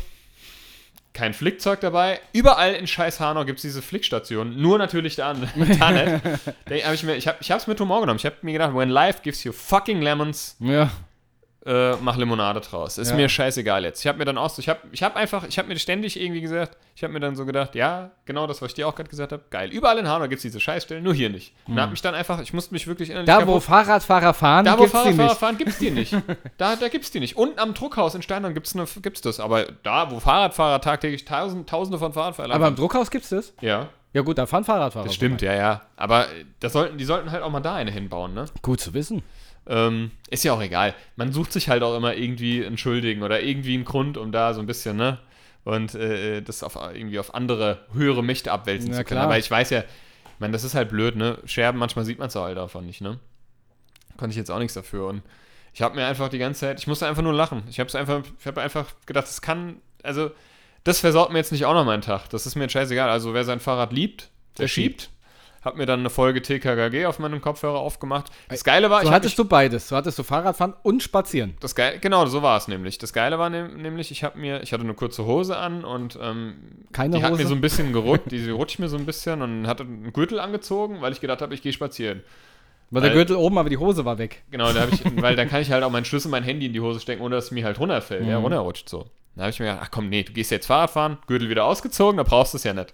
Kein Flickzeug dabei. Überall in scheiß Hanau gibt es diese Flickstationen. Nur natürlich da, da nicht. Da hab ich mir, ich habe es mit Humor genommen. Ich habe mir gedacht, when life gives you fucking lemons, Ja. Äh, mach Limonade draus. Ist Ja. mir scheißegal jetzt. Ich habe mir dann auch so, ich habe ich hab einfach, ich habe mir ständig irgendwie gesagt, ich habe mir dann so gedacht, ja, genau das, was ich dir auch gerade gesagt habe, geil. Überall in Hanau gibt es diese Scheißstellen, nur hier nicht. Und da hab mich dann einfach, ich musste mich wirklich innerlich Da, wo kaputt- Fahrradfahrer fahren, da, wo gibt's die Fahrradfahrer nicht. fahren, gibt's die nicht. Da, da gibt's die nicht. Unten am Druckhaus in Steinern gibt's, ne, gibt's das. Aber da, wo Fahrradfahrer tagtäglich tausend, tausende von Fahrradfahrern Aber im Druckhaus gibt's das? Ja, Ja gut, da fahren Fahrradfahrer. das stimmt, ja, ja. Aber äh, das sollten, die sollten halt auch mal da eine hinbauen, ne? Gut zu wissen. Ähm, ist ja auch egal. Man sucht sich halt auch immer irgendwie einen Schuldigen oder irgendwie einen Grund, um da so ein bisschen, ne? Und äh, das auf, irgendwie auf andere höhere Mächte abwälzen Na zu können. klar. Aber ich weiß ja, ich meine, das ist halt blöd, ne? Scherben, manchmal sieht man es halt davon nicht, ne? Konnte ich jetzt auch nichts dafür. Und ich habe mir einfach die ganze Zeit, ich musste einfach nur lachen. Ich habe einfach, ich habe einfach gedacht, das kann, also, das versaut mir jetzt nicht auch noch meinen Tag. Das ist mir jetzt scheißegal. Also, wer sein Fahrrad liebt, der, Der schiebt. Hab mir dann eine Folge TKKG auf meinem Kopfhörer aufgemacht. Das Geile war, So ich hattest du beides. So hattest du Fahrradfahren und Spazieren. das Geile, genau, so war es nämlich. Das Geile war nehm, nämlich, ich habe mir, ich hatte eine kurze Hose an und ähm, Keine die hat Hose? mir so ein bisschen gerutscht, die rutscht mir so ein bisschen und hatte einen Gürtel angezogen, weil ich gedacht habe, ich gehe spazieren. War der Weil- Gürtel oben, aber die Hose war weg. Genau, da ich, weil dann kann ich halt auch meinen Schlüssel, mein Handy in die Hose stecken, ohne dass es mir halt runterfällt, ja, Mhm. runterrutscht so. Da habe ich mir gedacht, ach komm, nee, du gehst jetzt Fahrrad fahren, Gürtel wieder ausgezogen, da brauchst du es ja nicht.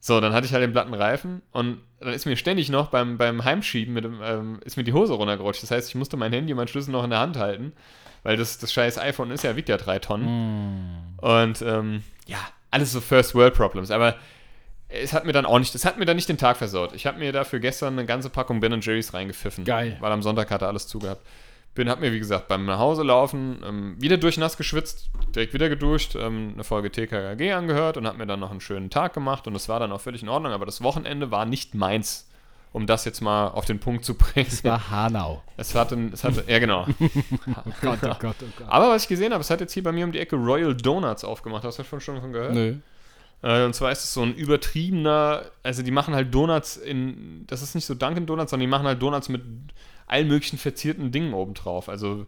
So, dann hatte ich halt den platten Reifen und dann ist mir ständig noch beim, beim Heimschieben mit dem, ähm, ist mir die Hose runtergerutscht. Das heißt, ich musste mein Handy und meinen Schlüssel noch in der Hand halten, weil das, das scheiß iPhone ist ja, wiegt ja drei Tonnen. Und ähm, ja, alles so First World Problems. Aber es hat mir dann auch nicht, es hat mir dann nicht den Tag versaut. Ich habe mir dafür gestern eine ganze Packung Ben Jerry's reingepfiffen. Geil. Weil am Sonntag hatte alles zugehabt. Bin, hab mir, wie gesagt, beim Nachhauselaufen ähm, wieder durchnass geschwitzt, direkt wieder geduscht, ähm, eine Folge TKKG angehört und hab mir dann noch einen schönen Tag gemacht und es war dann auch völlig in Ordnung, aber das Wochenende war nicht meins, um das jetzt mal auf den Punkt zu bringen. Es war Hanau. Es hatte, es hatte, ja genau. Oh Gott, oh Gott, oh Gott. Aber was ich gesehen habe, es hat jetzt hier bei mir um die Ecke Royal Donuts aufgemacht. Hast du schon schon von gehört? Nö. Äh, und zwar ist es so ein übertriebener, also die machen halt Donuts in, das ist nicht so Dunkin' Donuts, sondern die machen halt Donuts mit allen möglichen verzierten Dingen obendrauf. Also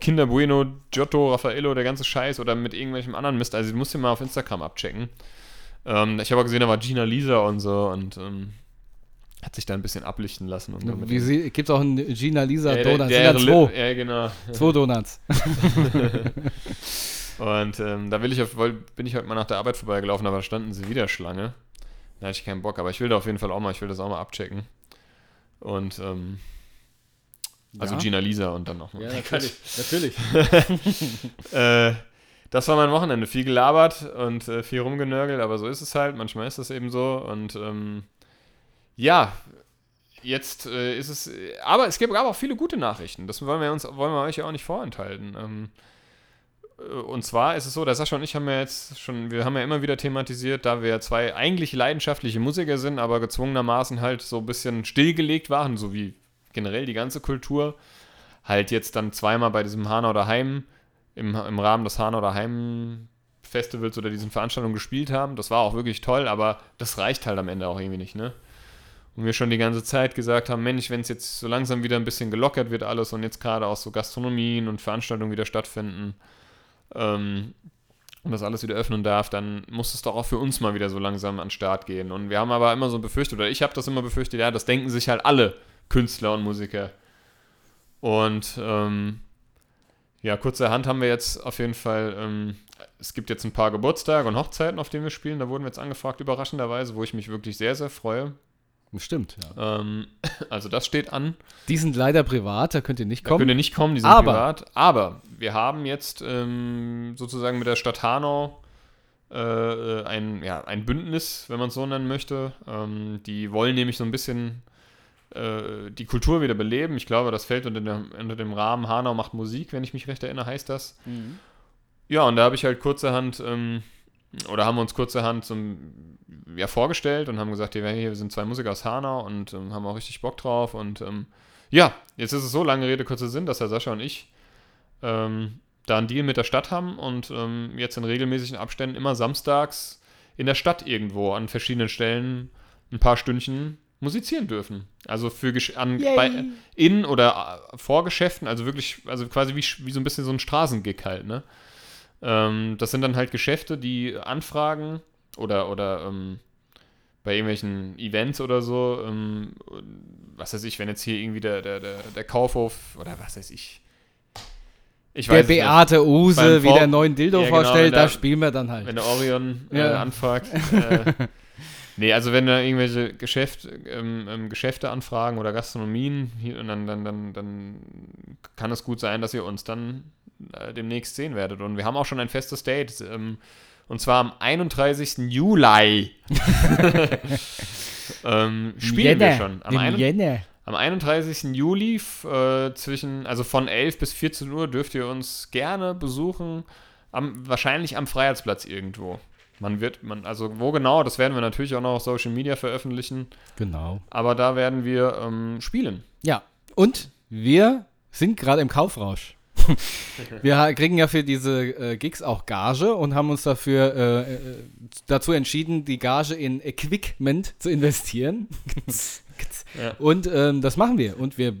Kinder Bueno, Giotto, Raffaello, der ganze Scheiß oder mit irgendwelchem anderen Mist. Also du musst dir mal auf Instagram abchecken. Ähm, ich habe auch gesehen, da war Gina Lisa und so und ähm, hat sich da ein bisschen ablichten lassen. Und damit Wie sie, gibt's auch einen Gina Lisa Ja, der- Donuts. der Sind ja zwei. Ja, genau. Zwei Donuts. Und ähm, da will ich auf, bin ich heute mal nach der Arbeit vorbeigelaufen, aber da standen sie wieder Schlange. Da hatte ich keinen Bock, aber ich will da auf jeden Fall auch mal, ich will das auch mal abchecken. Und ähm, also Ja. Gina Lisa und dann nochmal. Ja, natürlich. natürlich. äh, das war mein Wochenende. Viel gelabert und äh, viel rumgenörgelt, aber so ist es halt. Manchmal ist es eben so. Und ähm, ja, jetzt äh, ist es. Aber es gab auch viele gute Nachrichten. Das wollen wir uns, wollen wir euch ja auch nicht vorenthalten. Ähm, äh, und zwar ist es so, der Sascha und ich haben ja jetzt schon, wir haben ja immer wieder thematisiert, da wir zwei eigentlich leidenschaftliche Musiker sind, aber gezwungenermaßen halt so ein bisschen stillgelegt waren, so wie generell die ganze Kultur, halt jetzt dann zweimal bei diesem Hanau daheim im, im Rahmen des Hanau daheim Festivals oder diesen Veranstaltungen gespielt haben. Das war auch wirklich toll, aber das reicht halt am Ende auch irgendwie nicht, ne? Und wir schon die ganze Zeit gesagt haben, Mensch, wenn es jetzt so langsam wieder ein bisschen gelockert wird alles und jetzt gerade auch so Gastronomien und Veranstaltungen wieder stattfinden ähm, und das alles wieder öffnen darf, dann muss es doch auch für uns mal wieder so langsam an den Start gehen. Und wir haben aber immer so befürchtet, oder ich habe das immer befürchtet, ja, das denken sich halt alle Künstler und Musiker. Und ähm, ja, kurzerhand haben wir jetzt auf jeden Fall, ähm, es gibt jetzt ein paar Geburtstage und Hochzeiten, auf denen wir spielen. Da wurden wir jetzt angefragt, überraschenderweise, wo ich mich wirklich sehr, sehr freue. Stimmt, ja. Ähm, also das steht an. Die sind leider privat, da könnt ihr nicht Da könnt ihr kommen. nicht kommen, die sind Aber- privat. Aber wir haben jetzt ähm, sozusagen mit der Stadt Hanau äh, ein, ja, ein Bündnis, wenn man es so nennen möchte. Ähm, die wollen nämlich so ein bisschen äh, die Kultur wieder beleben. Ich glaube, das fällt unter dem, unter dem Rahmen Hanau macht Musik, wenn ich mich recht erinnere, heißt das. Ja, und da habe ich halt kurzerhand, ähm, oder haben wir uns kurzerhand zum, ja, vorgestellt und haben gesagt, hier, wir sind zwei Musiker aus Hanau und ähm, haben auch richtig Bock drauf. Und ähm, ja, jetzt ist es so, lange Rede, kurzer Sinn, dass der Sascha und ich ähm, da einen Deal mit der Stadt haben und ähm, jetzt in regelmäßigen Abständen immer samstags in der Stadt irgendwo an verschiedenen Stellen ein paar Stündchen musizieren dürfen. Also für an, bei, in oder äh, vor Geschäften, also wirklich, also quasi wie, wie so ein bisschen so ein Straßengig halt, ne? Ähm, das sind dann halt Geschäfte, die anfragen oder, oder ähm, bei irgendwelchen Events oder so, ähm, was weiß ich, wenn jetzt hier irgendwie der, der, der, der Kaufhof oder was weiß ich. Ich Der es nicht. Beate Use wieder Vor- einen neuen Dildo Ja, genau, vorstellt, der- da spielen wir dann halt. Wenn der Orion äh, Ja. anfragt. Äh, nee, also wenn da irgendwelche Geschäft, ähm, ähm, Geschäfte anfragen oder Gastronomien, hier, dann, dann, dann, dann kann es gut sein, dass ihr uns dann äh, demnächst sehen werdet. Und wir haben auch schon ein festes Date. Ähm, und zwar am 31. Juli. ähm, spielen wir schon. Am, ein, Jänner. am 31. Juli äh, zwischen, also von 11 bis 14 Uhr dürft ihr uns gerne besuchen. Am, wahrscheinlich am Freiheitsplatz irgendwo. Man wird, man, also wo genau, das werden wir natürlich auch noch auf Social Media veröffentlichen. Genau. Aber da werden wir ähm, spielen. Ja, und wir sind gerade im Kaufrausch. wir kriegen ja für diese äh, Gigs auch Gage und haben uns dafür äh, äh, dazu entschieden, die Gage in Equipment zu investieren. Ja. Und ähm, das machen wir. Und wir äh,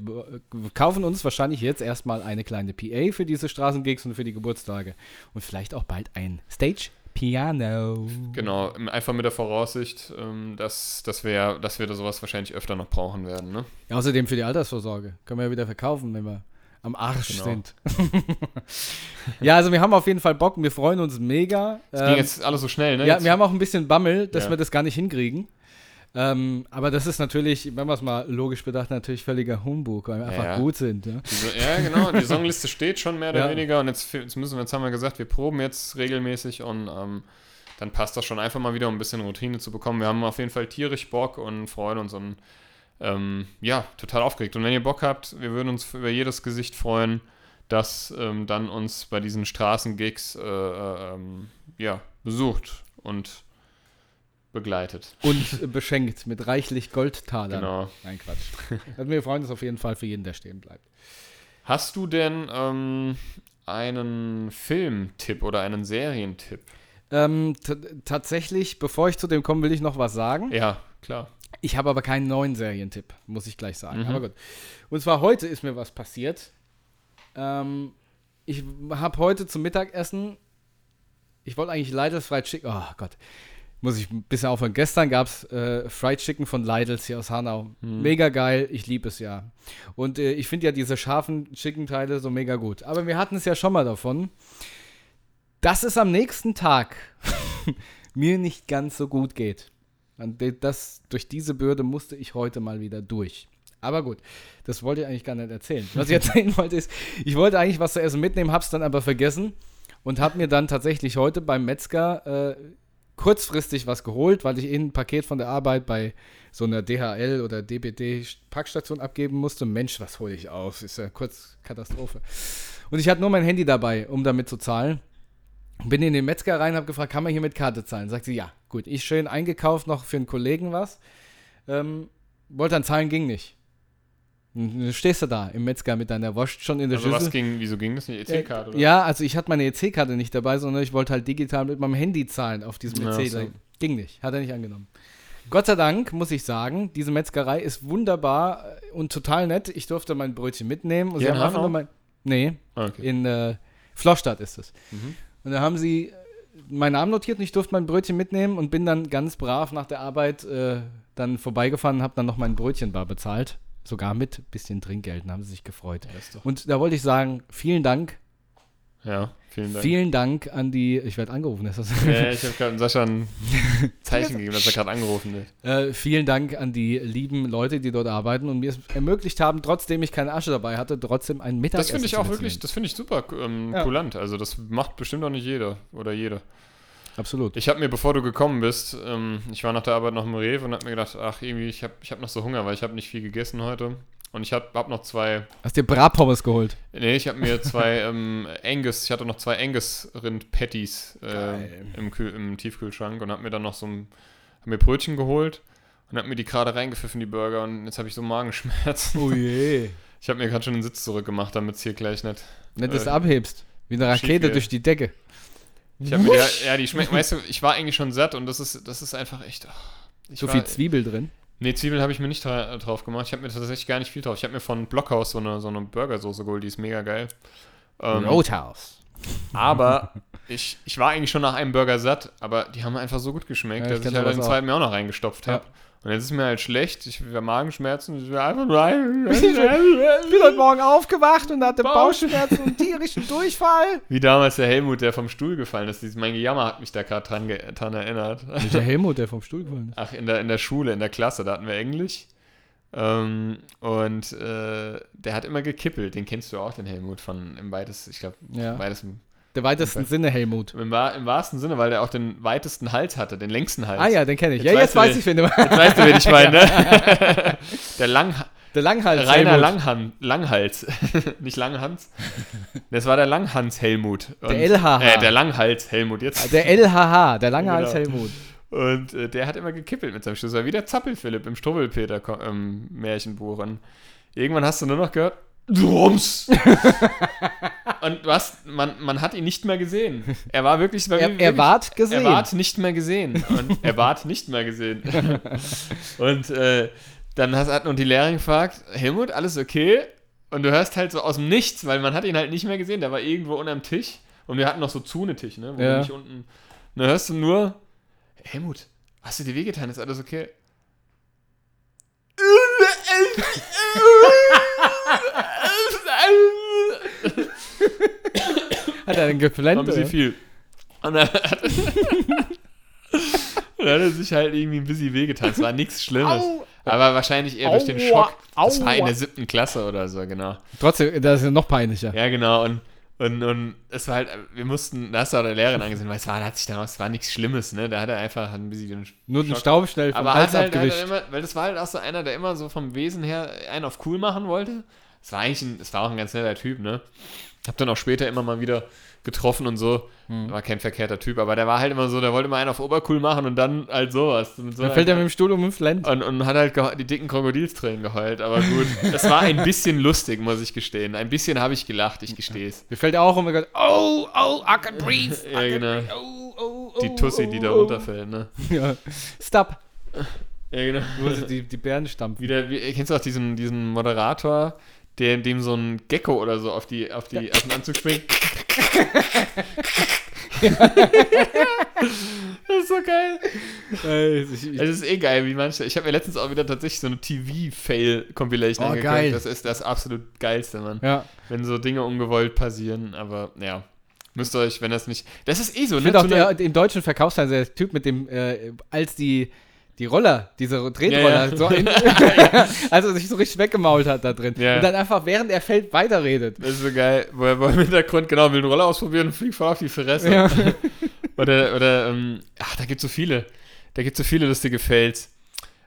kaufen uns wahrscheinlich jetzt erstmal eine kleine PA für diese Straßengigs und für die Geburtstage. Und vielleicht auch bald ein Stage Piano. Genau, ähm, einfach mit der Voraussicht, ähm, dass, dass, wir, dass wir da sowas wahrscheinlich öfter noch brauchen werden. Ne? Ja, außerdem für die Altersvorsorge. Können wir ja wieder verkaufen, wenn wir am Arsch Genau. sind. ja, also wir haben auf jeden Fall Bock und wir freuen uns mega. Das Ähm, ging jetzt alles so schnell, ne? ja, Jetzt- wir haben auch ein bisschen Bammel, dass Ja. wir das gar nicht hinkriegen. Ähm, aber das ist natürlich, wenn man es mal logisch bedacht, natürlich völliger Humbug, weil wir einfach ja. gut sind. Ja? Diese, ja, genau. Die Songliste steht schon mehr oder weniger. Und jetzt, jetzt müssen wir, jetzt haben wir gesagt, wir proben jetzt regelmäßig und ähm, dann passt das schon einfach mal wieder, um ein bisschen Routine zu bekommen. Wir haben auf jeden Fall tierisch Bock und freuen uns und ähm, ja, total aufgeregt. Und wenn ihr Bock habt, wir würden uns über jedes Gesicht freuen, das ähm, dann uns bei diesen Straßengigs äh, äh, ähm, ja, besucht und begleitet. Und beschenkt mit reichlich Goldtalern. Genau. Nein, Quatsch. Also wir freuen uns auf jeden Fall für jeden, der stehen bleibt. Hast du denn ähm, einen Filmtipp oder einen Serientipp? Ähm, tatsächlich, bevor ich zu dem komme, will ich noch was sagen. Ja, klar. Ich habe aber keinen neuen Serientipp, muss ich gleich sagen. Mhm. Aber gut. Und zwar heute ist mir was passiert. Ähm, ich habe heute zum Mittagessen, ich wollte eigentlich Lidl's Fried Chicken, oh Gott, muss ich ein bisschen aufhören. Gestern gab es äh, Fried Chicken von Lidl's hier aus Hanau. Mega geil, ich liebe es ja. Und äh, ich finde ja diese scharfen Chicken-Teile so mega gut. Aber wir hatten es ja schon mal davon, dass es am nächsten Tag mir nicht ganz so gut geht. Und das, durch diese Bürde musste ich heute mal wieder durch. Aber gut, das wollte ich eigentlich gar nicht erzählen. Was ich erzählen wollte ist, ich wollte eigentlich was zu essen mitnehmen, hab's dann aber vergessen und hab mir dann tatsächlich heute beim Metzger äh, kurzfristig was geholt, weil ich eh ein Paket von der Arbeit bei so einer DHL oder DPD Packstation abgeben musste. Mensch, was hole ich auf? Ist ja kurz Katastrophe. Und ich hatte nur mein Handy dabei, um damit zu zahlen. Bin in den Metzger rein, habe gefragt, kann man hier mit Karte zahlen? Sagt sie, ja. Gut, ich schön eingekauft, noch für einen Kollegen was. Ähm, wollte dann zahlen, ging nicht. Dann stehst du da im Metzger mit deiner Wurst schon in der Also was Schüssel. ging, wieso ging das nicht? EC-Karte, oder? Ja, also ich hatte meine EC-Karte nicht dabei, sondern ich wollte halt digital mit meinem Handy zahlen auf diesem Ja, EC. so. Ging nicht, hat er nicht angenommen. Gott sei Dank, muss ich sagen, diese Metzgerei ist wunderbar äh, und total nett. Ich durfte mein Brötchen mitnehmen. Und Hier sie haben einfach nur mein. Nee, Ah, okay. in äh, Flostadt ist es. Mhm. Und da haben sie äh, meinen Namen notiert und ich durfte mein Brötchen mitnehmen und bin dann ganz brav nach der Arbeit äh, dann vorbeigefahren und habe dann noch mein Brötchenbar bezahlt. Sogar mit bisschen Trinkgeld, dann haben sie sich gefreut. Und da wollte ich sagen, vielen Dank. Ja, vielen Dank. Vielen Dank an die, ich werde angerufen, ist das? Ja, ich habe gerade Sascha ein Zeichen gegeben, dass er gerade angerufen wird. äh, vielen Dank an die lieben Leute, die dort arbeiten und mir es ermöglicht haben, trotzdem ich keine Asche dabei hatte, trotzdem ein Mittagessen Das finde ich auch wirklich, das finde ich super ähm, Ja. kulant. Also das macht bestimmt auch nicht jeder oder jede. Absolut. Ich habe mir, bevor du gekommen bist, ähm, ich war nach der Arbeit noch im Rewe und habe mir gedacht, ach irgendwie, ich habe ich hab noch so Hunger, weil ich habe nicht viel gegessen heute. Und ich habe hab noch zwei, Hast dir Bratpommes geholt? nee, ich habe mir zwei ähm, Angus, ich hatte noch zwei Angus-Rind-Patties äh, im, im Tiefkühlschrank und habe mir dann noch so ein, hab mir Brötchen geholt und habe mir die gerade reingepfiffen, die Burger, und jetzt habe ich so Magenschmerzen. Oh je. Ich habe mir gerade schon den Sitz zurückgemacht, damit es hier gleich nicht. Nicht, dass Äh, du abhebst. Wie eine Rakete durch die Decke. Ich habe mir, ja, ja, die schmecken, weißt du, ich war eigentlich schon satt und das ist, das ist einfach echt. ich So war, viel Zwiebel drin. Nee, Zwiebeln habe ich mir nicht dra drauf gemacht. Ich habe mir tatsächlich gar nicht viel drauf. Ich habe mir von Blockhaus so eine, so eine Burgersoße geholt, die ist mega geil. Ähm, Roadhouse. aber ich, ich war eigentlich schon nach einem Burger satt, aber die haben einfach so gut geschmeckt, Ja, ich dass ich kenn halt den zweiten mir auch noch reingestopft Ja. Und jetzt ist mir halt schlecht, ich habe Magenschmerzen, ich will einfach nur. Ich bin heute Morgen aufgewacht und hatte Bauchschmerzen und tierischen Durchfall. Wie damals der Helmut, der vom Stuhl gefallen ist. Dieses- Mein Gejammer hat mich da gerade dran, dran erinnert. Der Helmut, der vom Stuhl gefallen ist. Ach, in der, in der Schule, in der Klasse, da hatten wir Englisch. Ähm, und äh, der hat immer gekippelt. Den kennst du auch, den Helmut, von im weitesten, ich glaube, Ja. im weitesten, Der weitesten Sinne Helmut. im, im wahrsten Sinne, weil der auch den weitesten Hals hatte, den längsten Hals. Ah ja, den kenne ich. Jetzt ja, jetzt weiß ich, wen du Jetzt weißt du, wen ich meine, ne? der Lang, Der Langhals Rainer Helmut. Langhan, Langhals. Nicht Langhans. Das war der Langhans Helmut. Und, Der LHH. Äh, der Langhals Helmut, jetzt. Der LHH, der Langhals Genau. Helmut. Und äh, der hat immer gekippelt mit seinem Schlüssel. War wie der Zappelphilipp im Struwwelpeter ähm, Märchenbuch. Und irgendwann hast du nur noch gehört, Drums! und du hast, man, man hat ihn nicht mehr gesehen. Er war wirklich, war Er, wirklich er ward gesehen. er ward nicht mehr gesehen. Und er ward nicht mehr gesehen. und äh, dann hast, hat nun die Lehrerin gefragt, Helmut, alles okay? Und du hörst halt so aus dem Nichts, weil man hat ihn halt nicht mehr gesehen. Der war irgendwo unterm Tisch. Und wir hatten noch so Zune-Tisch, ne? Wo Ja. nicht unten. Und dann hörst du nur, Helmut, hast du dir wehgetan? Ist alles okay? Hat er denn geplant? Haben sie oder? viel. Und dann hat, dann hat er sich halt irgendwie ein bisschen wehgetan. Es war nichts Schlimmes. Au. Aber wahrscheinlich eher durch den Aua. Schock. Das war in Aua. der siebten Klasse oder so, genau. Trotzdem, das ist ja noch peinlicher. Ja, genau. Und, Und, und es war halt, wir mussten, da hast du auch der Lehrerin angesehen, weil es war, hat sich dann, es war nichts Schlimmes, ne? Da hat er einfach ein bisschen Nur den. Staub schnell vom Aber Hals halt, abgewischt. er immer, weil das war halt auch so einer, der immer so vom Wesen her einen auf cool machen wollte. Es war eigentlich ein, es war auch ein ganz netter Typ, ne? Hab dann auch später immer mal wieder getroffen und so. Hm. War kein verkehrter Typ, aber der war halt immer so, der wollte immer einen auf Obercool machen und dann halt sowas. Und so Dann fällt er mit dem Stuhl um den Flend. und, und hat halt die dicken Krokodilstränen geheult, aber gut. Das war ein bisschen lustig, muss ich gestehen. Ein bisschen habe ich gelacht, ich gestehe es. Mir fällt auch um, oh, oh, I can breathe. I Ja, genau. breathe. Oh, oh, oh, Die Tussi, die da oh, oh. runterfällt, ne? Ja. Stop. Ja, genau. Sie die, die Bären stampfen. Wieder, wie, kennst du auch diesen, diesen Moderator, der dem so ein Gecko oder so auf, die, auf, die, auf den Anzug springt? das ist so geil. Es ist eh geil, wie manche. Ich habe mir letztens auch wieder tatsächlich so eine TV-Fail-Compilation Oh, angeguckt. geil. Das ist das absolut geilste, Mann. ja. Wenn so Dinge ungewollt passieren, aber ja. Müsst ihr euch, wenn das nicht. Das ist eh so, Ich ne? finde auch der, im deutschen Verkaufsfernseher, der Typ mit dem, äh, als die, die Roller, diese Tretroller, Ja, ja. so in, als er sich so richtig weggemault hat da drin. Ja. Und dann einfach, während er fällt, weiterredet. Das ist so geil, wo er im Hintergrund, genau, will einen Roller ausprobieren und fliegt voll auf die Fresse. Oder, oder, ähm, ach, da gibt so viele. Da gibt so viele lustige Fails.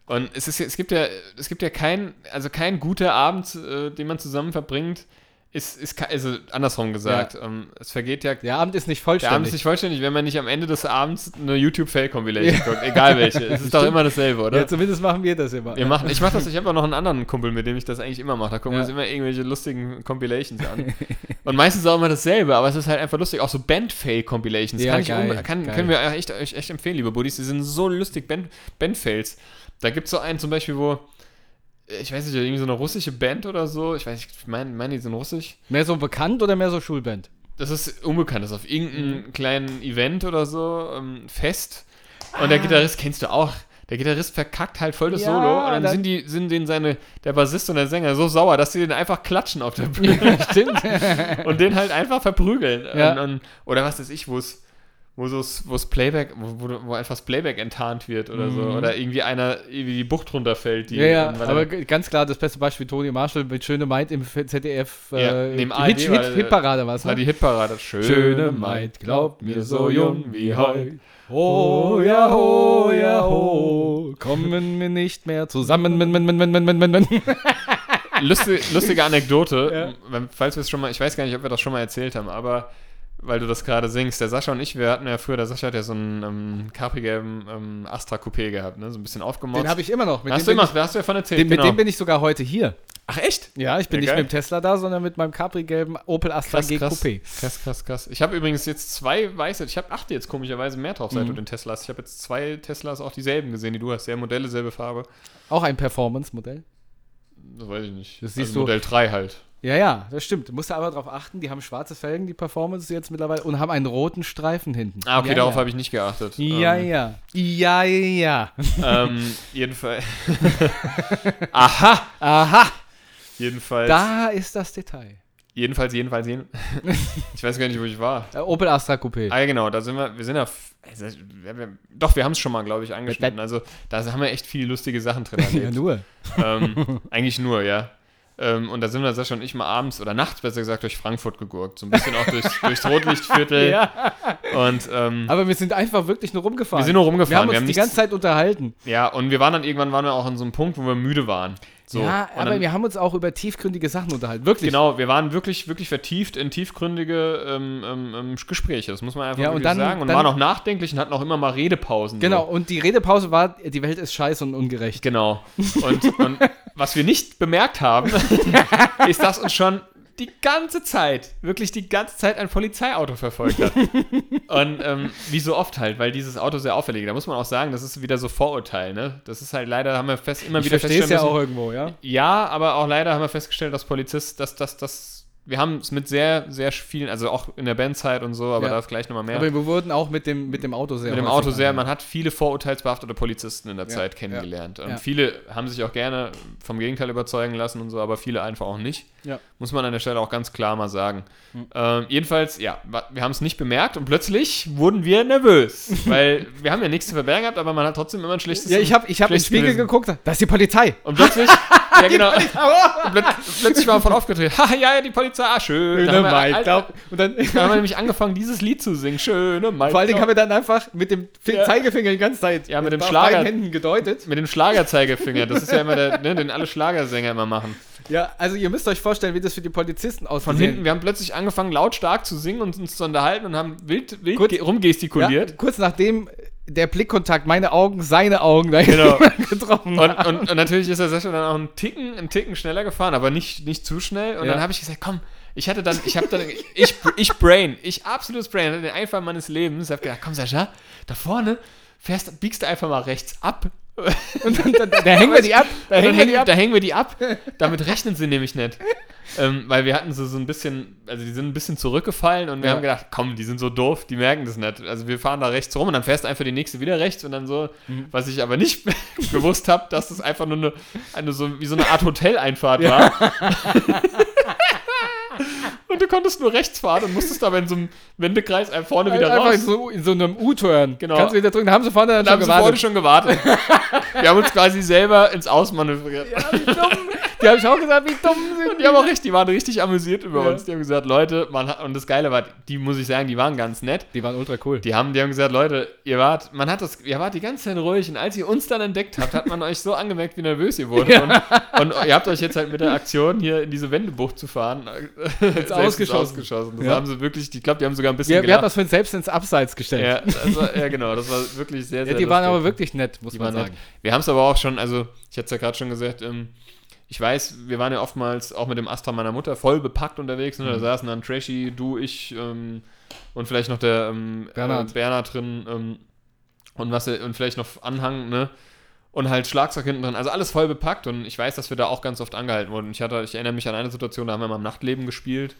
Und es, ist, es gibt ja, es gibt ja kein, also kein guter Abend, äh, den man zusammen verbringt, ist, ist also andersrum gesagt. Ähm, es vergeht ja, Der Abend ist nicht der vollständig. Abend ist nicht vollständig, wenn man nicht am Ende des Abends eine YouTube-Fail-Compilation guckt, egal welche. Es ist doch immer dasselbe, oder? ja, zumindest machen wir das immer. Wir machen, ich mache das, ich habe auch noch einen anderen Kumpel, mit dem ich das eigentlich immer mache. Da gucken wir Ja. uns immer irgendwelche lustigen Compilations an. Und meistens auch immer dasselbe, aber es ist halt einfach lustig. Auch so Band-Fail-Compilations. Ja, kann ich geil, kann, geil. können wir echt, euch echt empfehlen, liebe Buddies. Die sind so lustig, Band- Band-Fails. Da gibt es so einen zum Beispiel, wo, ich weiß nicht, irgendwie so eine russische Band oder so. Ich weiß nicht, ich meine, mein, die sind russisch. Mehr so bekannt oder mehr so Schulband? Das ist unbekannt, das ist auf irgendeinem Mhm. kleinen Event oder so, ähm, Fest. Und Ah. der Gitarrist kennst du auch. Der Gitarrist verkackt halt voll das Ja, Solo und dann, dann- sind die, sind denen seine, der Bassist und der Sänger so sauer, dass sie den einfach klatschen auf der Bühne Ja, stimmt. und den halt einfach verprügeln. Ja. Und, und, oder was weiß ich, wo es wo so wo es Playback, wo, wo, einfach das Playback enttarnt wird oder so. Mhm. Oder irgendwie einer irgendwie die Bucht runterfällt. Die, ja, ja, aber er- ganz klar, das beste Beispiel Toni Marshall mit Schöne Maid im ZDF. Ja, äh, Hit, ARD Hit, war Hitparade war es, das war ne? die Hitparade. Schöne Maid, glaubt mir so jung wie heut. Oh ja, oh ja, oh, kommen wir nicht mehr zusammen. Min, min, min, min, min, min, min, min. Lustige, lustige Anekdote, wenn- falls wir es schon mal, ich weiß gar nicht, ob wir das schon mal erzählt haben, aber weil du das gerade singst, der Sascha und ich, wir hatten ja früher, der Sascha hat ja so einen ähm, Capri-gelben ähm, Astra Coupé gehabt, ne? so ein bisschen aufgemotzt. Den habe ich immer noch. Mit hast dem du immer, hast du ja von ich, erzählt, den, mit genau. dem bin ich sogar heute hier. Ach echt? Ja, ich bin Ja, nicht geil. mit dem Tesla da, sondern mit meinem Capri-gelben Opel Astra G krass. Coupé. Krass, krass, krass. Ich habe übrigens jetzt zwei weiße, ich habe achte jetzt komischerweise mehr drauf, seit Mhm. du den Tesla hast. Ich habe jetzt zwei Teslas auch dieselben gesehen, die du hast. Selbe Modelle, selbe Farbe. Auch ein Performance-Modell. Das weiß ich nicht. Das siehst also du- Modell 3 halt. Ja, ja, das stimmt. Du musst aber darauf achten, die haben schwarze Felgen, die Performance jetzt mittlerweile, und haben einen roten Streifen hinten. Ah, okay, ja, darauf ja. habe ich nicht geachtet. Ja, ähm, ja. Ja, ja. ähm, jedenfalls. Aha! Aha, Jedenfalls. da ist das Detail. Jedenfalls, jedenfalls, jeden. ich weiß gar nicht, wo ich war. Äh, Opel Astra Coupé. Ah, genau, da sind wir, wir sind ja, also, wir, wir, doch, wir haben es schon mal, glaube ich, angeschnitten. Also, da haben wir echt viele lustige Sachen drin Ja, nur. ähm, eigentlich nur, ja. Ähm, und da sind wir Sascha und ich mal abends oder nachts, besser gesagt, durch Frankfurt gegurkt. So ein bisschen auch durch, durchs Rotlichtviertel. Ja. Und ähm, Aber wir sind einfach wirklich nur rumgefahren. wir sind nur wir rumgefahren. haben uns die nichts- ganze Zeit unterhalten. Ja, und wir waren dann irgendwann waren wir auch an so einem Punkt, wo wir müde waren. So. ja, aber dann, wir haben uns auch über tiefgründige Sachen unterhalten. Wirklich. Genau, wir waren wirklich, wirklich vertieft in tiefgründige ähm, ähm, ähm, Gespräche. Das muss man einfach Ja, und dann- sagen. Und dann- waren auch nachdenklich und hatten auch immer mal Redepausen. Genau, So. und die Redepause war, die Welt ist scheiße und ungerecht. Genau. Und, und was wir nicht bemerkt haben, ist, dass uns schon die ganze Zeit, wirklich die ganze Zeit ein Polizeiauto verfolgt hat. Und ähm, wie so oft halt, weil dieses Auto sehr auffällig ist. Da muss man auch sagen, das ist wieder so Vorurteil, ne? Das ist halt leider, haben wir fest, immer Ich wieder es feststellen ja auch irgendwo, ja. Ja, aber auch leider haben wir festgestellt, dass Polizist, dass das, das, wir haben es mit sehr, sehr vielen, also auch in der Bandzeit und so, aber Ja. da ist gleich nochmal mehr. Aber wir wurden auch mit dem, mit dem Auto sehr mit dem Auto sehr, man hat viele vorurteilsbehaftete Polizisten in der Ja, Zeit ja, kennengelernt. Und ja. viele haben sich auch gerne vom Gegenteil überzeugen lassen und so, aber viele einfach auch nicht. Muss man an der Stelle auch ganz klar mal sagen. Hm. Ähm, jedenfalls, ja, wir haben es nicht bemerkt und plötzlich wurden wir nervös, weil wir haben ja nichts zu verbergen gehabt, aber man hat trotzdem immer ein schlechtes Ja, ich habe ich hab ins schlechtes Spiegel geguckt, da ist die Polizei. Und plötzlich, ja, genau. Plöt plötzlich war man voll aufgedreht. Ha, ja, ja, die Polizei, ah, schön. Dann haben wir, Mai, Alter, glaub, und dann, dann haben wir nämlich angefangen, dieses Lied zu singen. Schöne Mai. vor allen Dingen haben wir dann einfach mit dem Ja. Zeigefinger die ganze Zeit Ja, mit dem auf Schlager. Händen gedeutet. mit dem Schlagerzeigefinger. Das ist ja immer der, ne, den alle Schlagersänger immer machen. Ja, also ihr müsst euch vorstellen, wie das für die Polizisten Von aussieht. hinten, wir haben plötzlich angefangen, lautstark zu singen und uns zu unterhalten und haben wild, wild Kurz- ge- ja, rumgestikuliert. kurz nachdem der Blickkontakt meine Augen, seine Augen da Genau. getroffen Und, und, und natürlich ist der Sascha dann auch einen Ticken, einen Ticken schneller gefahren, aber nicht, nicht zu schnell. Und Ja. dann habe ich gesagt, komm, ich hatte dann, ich habe dann, ich, ich Brain, ich absolutes Brain, hatte den Einfall meines Lebens. Ich habe gedacht, komm Sascha, da vorne fährst, biegst du einfach mal rechts ab. Und dann, dann, da hängen wir die ab. Da Da hängen wir die ab. da hängen wir die ab. Damit rechnen sie nämlich nicht. Ähm, weil wir hatten so, so ein bisschen, also die sind ein bisschen zurückgefallen und wir Ja. haben gedacht, komm, die sind so doof, die merken das nicht. Also wir fahren da rechts rum und dann fährst du einfach die nächste wieder rechts und dann so, Mhm. was ich aber nicht gewusst habe, dass das einfach nur eine, eine so, wie so eine Art Hoteleinfahrt war. und du konntest nur rechts fahren und musstest aber in so einem Wendekreis einfach vorne wieder Einfach raus. in so, in so einem U-Turn. Genau. Kannst du wieder drücken. Da haben sie vorne dann Da haben schon sie vorne gewartet. schon gewartet. wir haben uns quasi selber ins Ausmanövriert. Ja, wie dumm. Die haben auch gesagt, wie dumm sind Die haben auch richtig, die waren richtig amüsiert über Ja. uns. Die haben gesagt, Leute, man hat, und das Geile war, die muss ich sagen, die waren ganz nett. Die waren ultra cool. Die haben, die haben gesagt, Leute, ihr wart, man hat das, ihr wart die ganze Zeit ruhig und als ihr uns dann entdeckt habt, hat man euch so angemerkt, wie nervös ihr wurdet. Und, und ihr habt euch jetzt halt mit der Aktion hier in diese Wendebucht zu fahren, selbst ausgeschossen. ausgeschossen. Das Ja. haben sie wirklich, ich glaube, die haben sogar ein bisschen Wir, wir haben das für uns selbst ins Abseits gestellt. ja, war, ja, genau, das war wirklich sehr, sehr Ja, die waren lustig. aber wirklich nett, muss Die man waren sagen. nett. Wir haben es aber auch schon, also ich hatte es ja gerade schon gesagt, ähm, ich weiß, wir waren ja oftmals auch mit dem Astra meiner Mutter voll bepackt unterwegs. Ne? Mhm. Da saßen dann Trashy, du, ich ähm, und vielleicht noch der ähm, Bernhard. Äh, Bernhard drin ähm, und was und vielleicht noch Anhang, ne? Und halt Schlagzeug hinten drin. Also alles voll bepackt und ich weiß, dass wir da auch ganz oft angehalten wurden. Ich, hatte, ich erinnere mich an eine Situation, da haben wir mal im Nachtleben gespielt.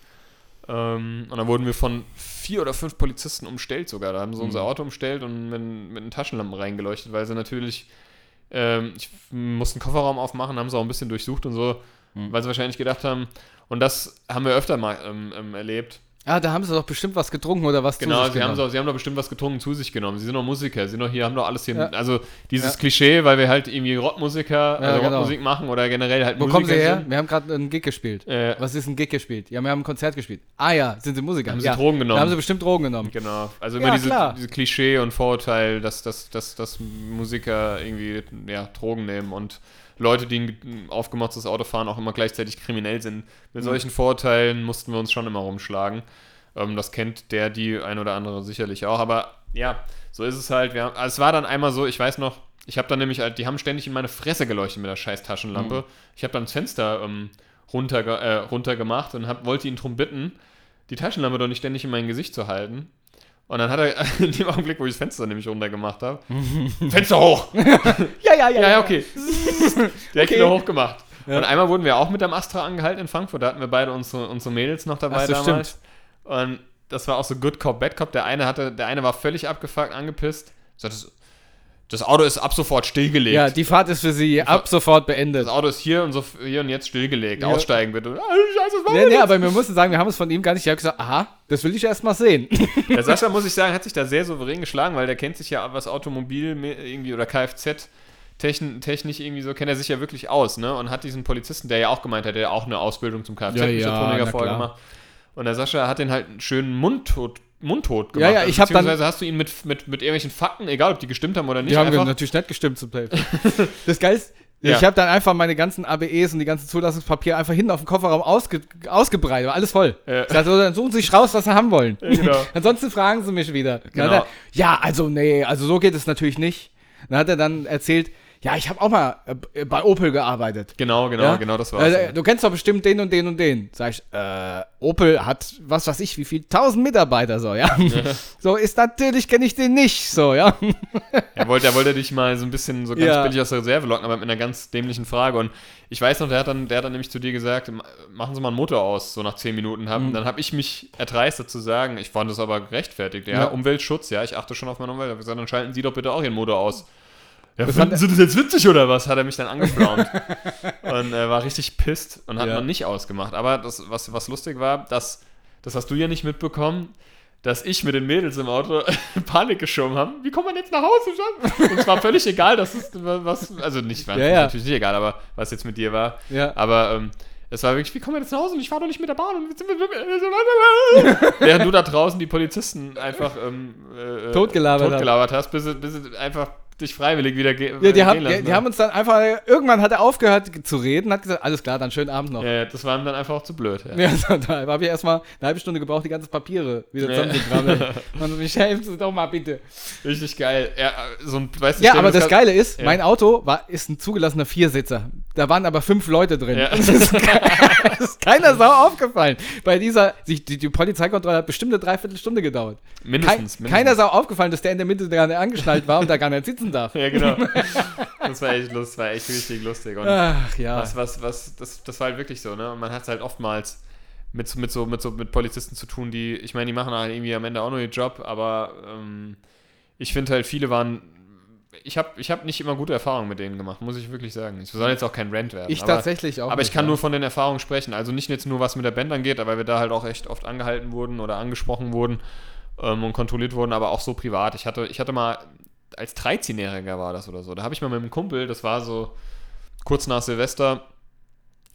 Ähm, und dann wurden wir von vier oder fünf Polizisten umstellt sogar. Da haben sie unser Auto umstellt und mit, mit den Taschenlampen reingeleuchtet, weil sie natürlich, ähm, ich musste einen Kofferraum aufmachen, haben sie auch ein bisschen durchsucht und so, weil sie wahrscheinlich gedacht haben, und das haben wir öfter mal ähm, ähm, erlebt. Ah, da haben sie doch bestimmt was getrunken oder was Genau, sich sie haben, genommen. so, sie haben doch bestimmt was getrunken zu sich genommen. Sie sind doch Musiker, sie sind doch hier, haben doch alles hier. Ja. Also dieses Ja. Klischee, weil wir halt irgendwie Rockmusiker, also genau. Rockmusik machen oder generell halt Wo kommen sie her? sind. Wir haben gerade einen Gig gespielt. Äh, Was ist ein Gig gespielt? Ja, wir haben ein Konzert gespielt. Ah ja, sind sie Musiker? Haben sie ja. Drogen genommen. Da haben sie bestimmt Drogen genommen. Genau, also Ja, immer diese, klar. diese Klischee und Vorurteil, dass, dass, dass, dass Musiker irgendwie ja, Drogen nehmen und Leute, die ein aufgemotztes Auto fahren, auch immer gleichzeitig kriminell sind. Mhm. Mit solchen Vorurteilen mussten wir uns schon immer rumschlagen. Ähm, das kennt der, die ein oder andere sicherlich auch. Aber ja, so ist es halt. Wir haben, also es war dann einmal so, ich weiß noch, ich habe dann nämlich, halt, die haben ständig in meine Fresse geleuchtet mit der scheiß Taschenlampe. Ich habe dann das Fenster ähm, runter, äh, runter gemacht und hab, wollte ihn drum bitten, die Taschenlampe doch nicht ständig in mein Gesicht zu halten. Und dann hat er in dem Augenblick, wo ich das Fenster nämlich runter gemacht habe, Fenster hoch! Ja, ja, Ja, ja, okay. Direkt Okay. wieder hochgemacht. Ja. Und einmal wurden wir auch mit dem Astra angehalten in Frankfurt. Da hatten wir beide unsere, unsere Mädels noch dabei Ach so, damals. Und das war auch so Good Cop, Bad Cop. Der eine hatte, der eine war völlig abgefuckt, angepisst. Sagt, das, das Auto ist ab sofort stillgelegt. Ja, die Fahrt ist für sie ab sofort beendet. das Auto ist hier und so hier und jetzt stillgelegt. Ja. Aussteigen bitte. Ah, Scheiße, das war Nee, nee, aber wir mussten sagen, wir haben es von ihm gar nicht. Ich habe gesagt, aha, das will ich erst mal sehen. Der Sascha, muss ich sagen, hat sich da sehr souverän geschlagen, weil der kennt sich ja, was Automobil irgendwie oder Kfz techn, technisch irgendwie so, kennt er sich ja wirklich aus, ne? Und hat diesen Polizisten, der ja auch gemeint hat, der ja auch eine Ausbildung zum Ja, ja, Kfz-Mechatroniker na vorher gemacht. Und der Sascha hat den halt einen schönen Mundtot, Mundtot Ja, ja, ich hab dann- Beziehungsweise hast du ihn mit, mit, mit irgendwelchen Fakten, egal ob die gestimmt haben oder nicht, Die haben natürlich nicht gestimmt zum Teil. Das Geilste, Ja. ich habe dann einfach meine ganzen ABEs und die ganzen Zulassungspapiere einfach hinten auf dem Kofferraum ausge ausgebreitet, war alles voll. Ja. Ich sagte, so, dann suchen Sie sich raus, was Sie haben wollen. Ja, genau. Ansonsten fragen Sie mich wieder. Genau. er, ja, also nee, also so geht es natürlich nicht. Dann hat er dann erzählt, ja, ich habe auch mal äh, bei Opel gearbeitet. Genau, genau, ja? genau, das war äh, Du kennst doch bestimmt den und den und den. Sag ich, äh, Opel hat, was weiß ich, wie viel, tausend Mitarbeiter, so, ja. so ist natürlich, kenne ich den nicht, so, ja. Er wollte, er wollte dich mal so ein bisschen so ganz Ja. billig aus der Reserve locken, aber mit einer ganz dämlichen Frage. Und ich weiß noch, der hat dann, der hat dann nämlich zu dir gesagt, "Ma- machen Sie mal einen Motor aus, so nach 10 Minuten. Hab, Dann habe ich mich erdreistet zu sagen, ich fand das aber gerechtfertigt. Ja, Ja. Umweltschutz, ja, ich achte schon auf meine Umwelt. Ich habe gesagt, dann schalten Sie doch bitte auch Ihren Motor aus. Ja, Das finden hat- Sie das jetzt witzig oder was? Hat er mich dann angeflaumt. und äh, war richtig pisst und hat Ja. man nicht ausgemacht. Aber das, was, was lustig war, das, das hast du ja nicht mitbekommen. dass ich mit den Mädels im Auto Panik geschoben habe. Wie kommt man jetzt nach Hause? John? Und es war völlig egal, dass es was, also nicht, war Ja, ja. natürlich nicht egal, aber was jetzt mit dir war. Ja. Aber ähm, es war wirklich, wie kommen wir jetzt nach Hause? Und ich fahre doch nicht mit der Bahn. Und Während du da draußen die Polizisten einfach ähm, äh, Totgelabert totgelabert hast, bis bis sie einfach dich freiwillig wieder ge Ja, die, gehen haben, lassen die, die haben uns dann einfach, irgendwann hat er aufgehört zu reden, hat gesagt, alles klar, dann schönen Abend noch. ja, das war ihm dann einfach auch zu blöd. Ja. Ja, so, da habe ich erstmal eine halbe Stunde gebraucht, die ganzen Papiere wieder zusammenzukrabbeln. Und mich helfen Sie doch mal bitte. Richtig geil. Ja, so ein, weißt Ja, aber das grad- Geile ist, mein Auto war, ist ein zugelassener Viersitzer. Da waren aber fünf Leute drin. Ja. Das, ist, das ist keiner Sau aufgefallen. Bei dieser, sich- die, die Polizeikontrolle hat bestimmt eine Dreiviertelstunde gedauert. Mindestens, Kein, mindestens. Keiner Sau aufgefallen, dass der in der Mitte gar nicht angeschnallt war und da gar nicht sitzen darf. Ja, genau. Das war echt lustig, war echt richtig lustig. Und Ach ja. was, was, was, das, das war halt wirklich so, ne? Und man hat es halt oftmals mit, mit, so, mit, so, mit Polizisten zu tun, die, ich meine, die machen halt irgendwie am Ende auch nur ihren Job, aber ähm, ich finde halt, viele waren. Ich habe ich hab nicht immer gute Erfahrungen mit denen gemacht, muss ich wirklich sagen. Ich soll jetzt auch kein Rant werden. Ich aber, tatsächlich auch. Aber ich kann ja. nur von den Erfahrungen sprechen. Also nicht jetzt nur, was mit der Band angeht, weil wir da halt auch echt oft angehalten wurden oder angesprochen wurden ähm, und kontrolliert wurden, aber auch so privat. Ich hatte, ich hatte mal, als 13-Jähriger war das oder so, da habe ich mal mit einem Kumpel, das war so kurz nach Silvester,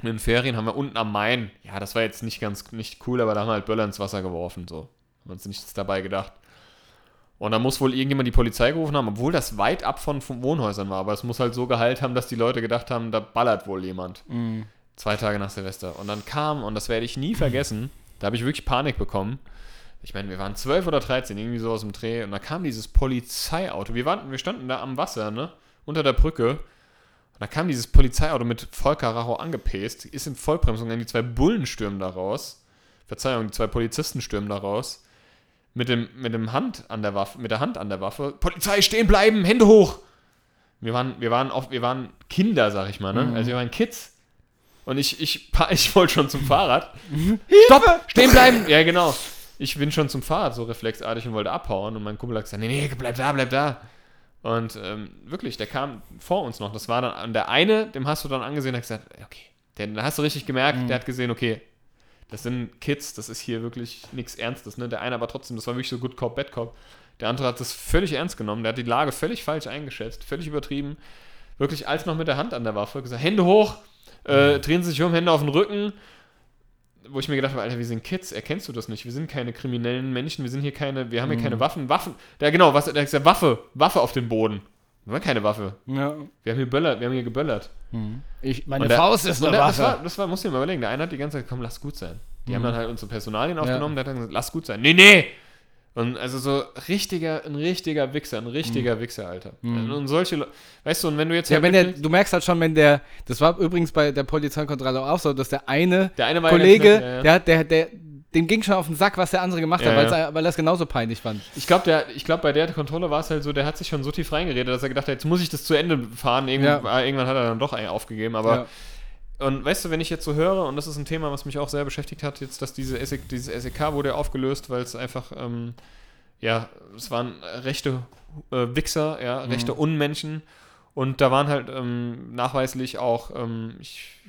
in den Ferien haben wir unten am Main, ja, das war jetzt nicht ganz nicht cool, aber da haben wir halt Böller ins Wasser geworfen, so. Haben uns nichts dabei gedacht. Und da muss wohl irgendjemand die Polizei gerufen haben, obwohl das weit ab von, von Wohnhäusern war, aber es muss halt so geheilt haben, dass die Leute gedacht haben, da ballert wohl jemand. Mhm. Zwei Tage nach Silvester. Und dann kam, und das werde ich nie vergessen, da habe ich wirklich Panik bekommen. Ich meine, wir waren 12 oder 13, irgendwie so aus dem Dreh, und da kam dieses Polizeiauto. Wir, waren, wir standen da am Wasser, ne? Unter der Brücke. Und da kam dieses Polizeiauto mit Vollkaracho angepäst, ist in Vollbremsung, dann die zwei Bullen stürmen da raus. Verzeihung, die zwei Polizisten stürmen da raus. Mit dem, mit dem Hand an der Waffe, mit der Hand an der Waffe. Polizei, stehen bleiben, Hände hoch! Wir waren, wir waren, auch, wir waren Kinder, sag ich mal, ne? Also wir waren Kids. Und ich, ich, ich wollte schon zum Fahrrad. Stopp! Stehen bleiben! Ja, genau. Ich bin schon zum Fahrrad so reflexartig und wollte abhauen. Und mein Kumpel hat gesagt, nee, nee, bleib da, bleib da. Und ähm, wirklich, der kam vor uns noch. Das war dann, und der eine, dem hast du dann angesehen, hat gesagt, okay. Den, da hast du richtig gemerkt, der hat gesehen, okay, das sind Kids, das ist hier wirklich nichts Ernstes. Ne? Der eine aber trotzdem, das war wirklich so Good Cop, Bad Cop. Der andere hat das völlig ernst genommen. Der hat die Lage völlig falsch eingeschätzt, völlig übertrieben. Wirklich als noch mit der Hand an der Waffe gesagt, Hände hoch, äh, drehen Sie sich um, Hände auf den Rücken. Wo ich mir gedacht habe, Alter, wir sind Kids, erkennst du das nicht? Wir sind keine kriminellen Menschen, wir sind hier keine, wir haben hier keine Waffen. Waffen, der genau, was, der hat gesagt, Waffe, Waffe auf den Boden. Wir haben keine Waffe. Ja. Wir haben hier böllert, wir haben hier geböllert. Ich, meine der- Faust ist eine der, das, war, Waffe. das war, musst du dir mal überlegen, der eine hat die ganze Zeit, komm, lass gut sein. Die haben Mhm. dann halt unsere Personalien aufgenommen, der hat dann gesagt, lass gut sein. Nee, nee! Und also so richtiger, ein richtiger Wichser, ein richtiger Wichser, Alter. Und solche, Le- weißt du, und wenn du jetzt Mhm. Ja, halt wenn der, du merkst halt schon, wenn der, das war übrigens bei der Polizeikontrolle auch so, dass der eine, Der eine Kollege, ja, ja. der hat, der, der, dem ging schon auf den Sack, was der andere gemacht hat, ja. weil er es genauso peinlich fand. Ich glaube, der, ich glaub, bei der Kontrolle war es halt so, der hat sich schon so tief reingeredet, dass er gedacht hat, jetzt muss ich das zu Ende fahren. Irgendwann, Ja. irgendwann hat er dann doch aufgegeben. Aber. Und weißt du, wenn ich jetzt so höre, und das ist ein Thema, was mich auch sehr beschäftigt hat, jetzt, dass diese SEK, dieses SEK wurde aufgelöst, weil es einfach, ähm, ja, es waren rechte äh, Wichser, ja, rechte Unmenschen. Und da waren halt ähm, nachweislich auch ähm, ich,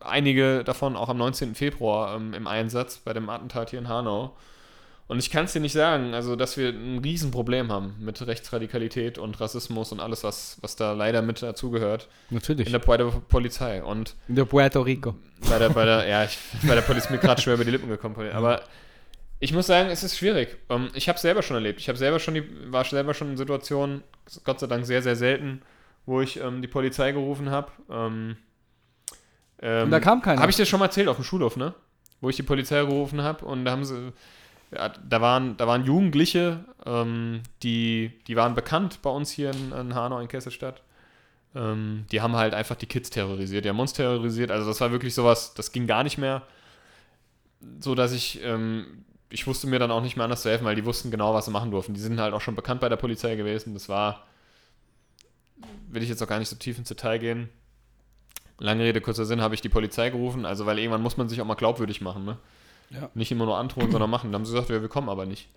einige davon auch am 19. Februar ähm, im Einsatz bei dem Attentat hier in Hanau. Und ich kann es dir nicht sagen, also dass wir ein Riesenproblem haben mit Rechtsradikalität und Rassismus und alles, was, was da leider mit dazugehört Natürlich. in der, der Polizei. Und In der Puerto Rico. bei der, bei der, ja, ich, bei der Polizei mir gerade schwer über die Lippen gekommen. Aber ich muss sagen, es ist schwierig. Ähm, ich habe es selber schon erlebt. Ich habe selber schon die, war selber schon in Situationen, Gott sei Dank sehr, sehr selten, wo ich ähm, die Polizei gerufen habe. Ähm, ähm, Und da kam keiner. Habe ich dir schon mal erzählt auf dem Schulhof, ne? Wo ich die Polizei gerufen habe und da haben sie, da waren, da waren Jugendliche, ähm, die, die waren bekannt bei uns hier in, in Hanau, in Kesselstadt. Ähm, die haben halt einfach die Kids terrorisiert, die haben uns terrorisiert. Also das war wirklich sowas, das ging gar nicht mehr. So dass ich, ähm, ich wusste mir dann auch nicht mehr anders zu helfen, weil die wussten genau, was sie machen durften. Die sind halt auch schon bekannt bei der Polizei gewesen. Das war, will ich jetzt auch gar nicht so tief ins Detail gehen. Lange Rede, kurzer Sinn, habe ich die Polizei gerufen, also weil irgendwann muss man sich auch mal glaubwürdig machen, ne? Ja. Nicht immer nur androhen, sondern machen. Dann haben sie gesagt, ja, wir kommen aber nicht.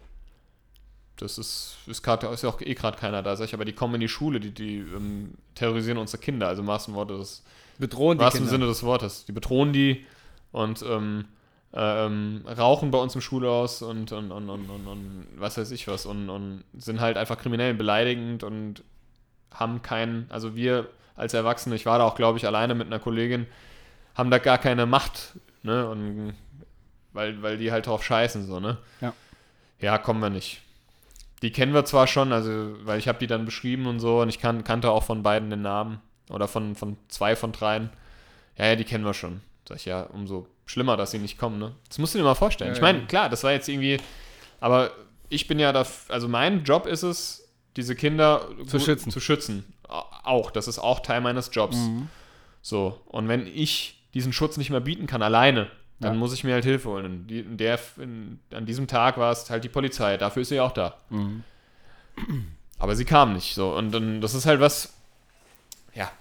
Das ist, ist, grad, ist ja auch eh gerade keiner da. Sag ich, aber die kommen in die Schule, die, die ähm, terrorisieren unsere Kinder, also im wahrsten Worte des, Bedrohen im die Kinder. Sinne des Wortes. Die bedrohen die und ähm, ähm, rauchen bei uns im Schulhaus und, und, und, und, und, und was weiß ich was und, und sind halt einfach kriminell beleidigend und haben keinen, also wir als Erwachsene, ich war da auch, glaube ich, alleine mit einer Kollegin, haben da gar keine Macht, ne? Und weil, weil die halt drauf scheißen, so, ne? Ja. Ja, kommen wir nicht. Die kennen wir zwar schon, also, weil ich habe die dann beschrieben und so und ich kan kannte auch von beiden den Namen. Oder von, von zwei von dreien. Ja, ja, die kennen wir schon. Sag ich, ja, umso schlimmer, dass sie nicht kommen, ne? Das musst du dir mal vorstellen. Ja, ich meine, klar, das war jetzt irgendwie, aber ich bin ja da, also mein Job ist es, diese Kinder Zu schützen. zu schützen. Au- Auch, das ist auch Teil meines Jobs. Mhm. So, und wenn ich diesen Schutz nicht mehr bieten kann, alleine, dann Ja. muss ich mir halt Hilfe holen. Die, in der, in, an diesem Tag war es halt die Polizei, dafür ist sie auch da. Mhm. Aber sie kam nicht so. Und dann, das ist halt was, ja,